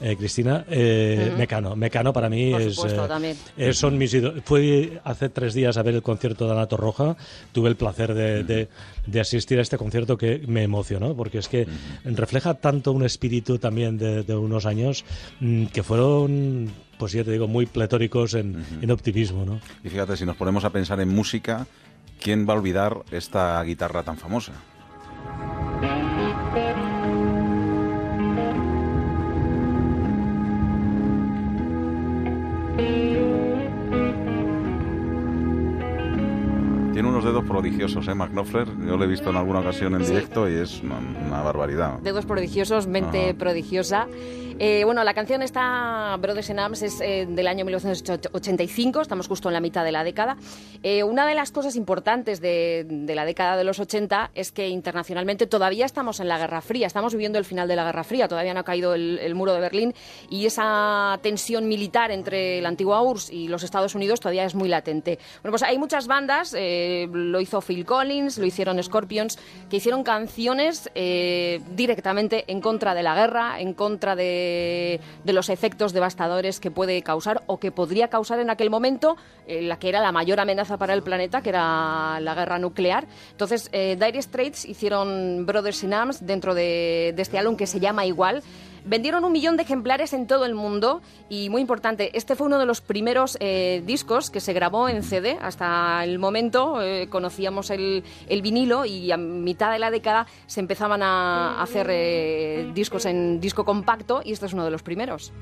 eh, Cristina, eh, uh -huh. Mecano. Mecano para mí Por es, supuesto, eh, son mis Fui hace tres días a ver el concierto de Ana Torroja. Tuve el placer de, uh -huh. de, de, asistir a este concierto que me emocionó, porque es que uh -huh. refleja tanto un espíritu también de, de unos años mmm, que fueron pues ya te digo, muy pletóricos en, en, optimismo. ¿no? Y fíjate, si nos ponemos a pensar en música, ¿quién va a olvidar esta guitarra tan famosa? Tiene unos dedos prodigiosos, ¿eh, McNoffler? Yo lo he visto en alguna ocasión en sí. directo y es una, una, barbaridad. Dedos prodigiosos, mente Ajá. prodigiosa. Eh, bueno, la canción está, Brothers in Arms, es eh, del año 1985, estamos justo en la mitad de la década. Eh, una de las cosas importantes de, de, la década de los 80 es que internacionalmente todavía estamos en la Guerra Fría, estamos viviendo el final de la Guerra Fría, todavía no ha caído el, el muro de Berlín y esa tensión militar entre la antigua URSS y los Estados Unidos todavía es muy latente. Bueno, pues hay muchas bandas, eh, lo hizo Phil Collins, lo hicieron Scorpions, que hicieron canciones eh, directamente en contra de la guerra, en contra de de, los efectos devastadores que puede causar o que podría causar en aquel momento eh, la que era la mayor amenaza para el planeta, que era la guerra nuclear. Entonces, Dire Straits hicieron Brothers in Arms dentro de, de este álbum que se llama igual. Vendieron un millón de ejemplares en todo el mundo y muy importante, este fue uno de los primeros eh, discos que se grabó en CD. Hasta el momento eh, conocíamos el, el, vinilo y a mitad de la década se empezaban a hacer eh, discos en disco compacto y este es uno de los primeros.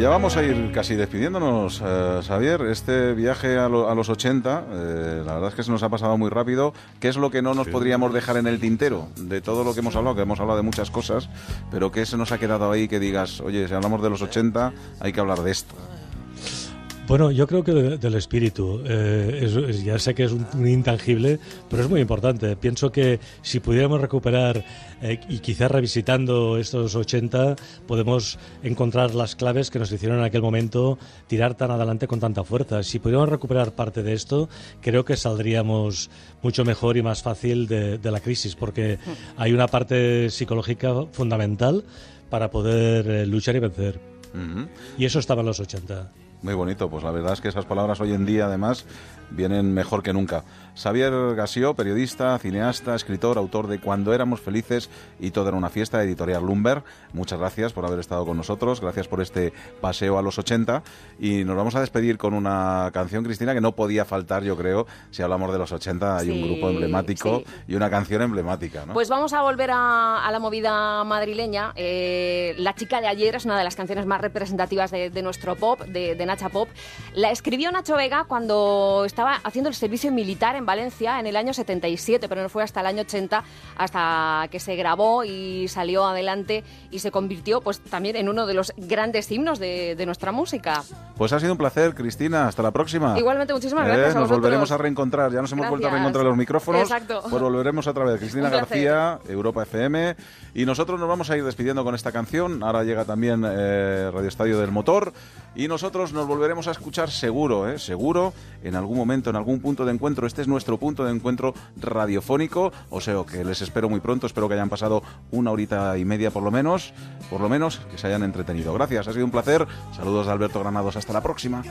Ya vamos a ir casi despidiéndonos, eh, Xavier. Este viaje a, lo, a los 80, eh, la verdad es que se nos ha pasado muy rápido. ¿Qué es lo que no nos sí. podríamos dejar en el tintero de todo lo que hemos hablado? Que hemos hablado de muchas cosas, pero ¿qué se nos ha quedado ahí que digas, oye, si hablamos de los 80, hay que hablar de esto? Bueno, yo creo que de, del espíritu. Eh, es, es, ya sé que es un, un, intangible, pero es muy importante. Pienso que si pudiéramos recuperar eh, y quizás revisitando estos 80, podemos encontrar las claves que nos hicieron en aquel momento tirar tan adelante con tanta fuerza. Si pudiéramos recuperar parte de esto, creo que saldríamos mucho mejor y más fácil de, de la crisis, porque hay una parte psicológica fundamental para poder eh, luchar y vencer. Uh -huh. Y eso estaba en los 80. Muy bonito, pues la verdad es que esas palabras hoy en día además vienen mejor que nunca. Xavier Gassió, periodista, cineasta, escritor, autor de Cuando éramos felices y todo era una fiesta, editorial Lumber. Muchas gracias por haber estado con nosotros, gracias por este paseo a los 80 y nos vamos a despedir con una canción, Cristina, que no podía faltar, yo creo, si hablamos de los 80, hay sí, un grupo emblemático sí. y una canción emblemática, ¿no? Pues vamos a volver a, a la movida madrileña. Eh, la chica de ayer es una de las canciones más representativas de, de nuestro pop, de, de Nacha Pop. La escribió Nacho Vega cuando estaba haciendo el servicio militar en Valencia en el año 77, pero no fue hasta el año 80 hasta que se grabó y salió adelante y se convirtió pues también en uno de los grandes himnos de, de nuestra música. Pues ha sido un placer, Cristina. Hasta la próxima. Igualmente, muchísimas Eh, gracias. a Nos volveremos a reencontrar. Ya nos hemos vuelto a reencontrar los micrófonos. Exacto. Pues volveremos otra vez. Cristina. García, Europa FM. Y nosotros nos vamos a ir despidiendo con esta canción. Ahora llega también eh, Radio Estadio del Motor. Y nosotros nos volveremos a escuchar seguro, ¿eh? seguro, en algún momento, en algún punto de encuentro. Este es nuestro punto de encuentro radiofónico. O sea, que les espero muy pronto. Espero que hayan pasado una horita y media por lo menos. Por lo menos que se hayan entretenido. Gracias, ha sido un placer. Saludos de Alberto Granados. Hasta la próxima.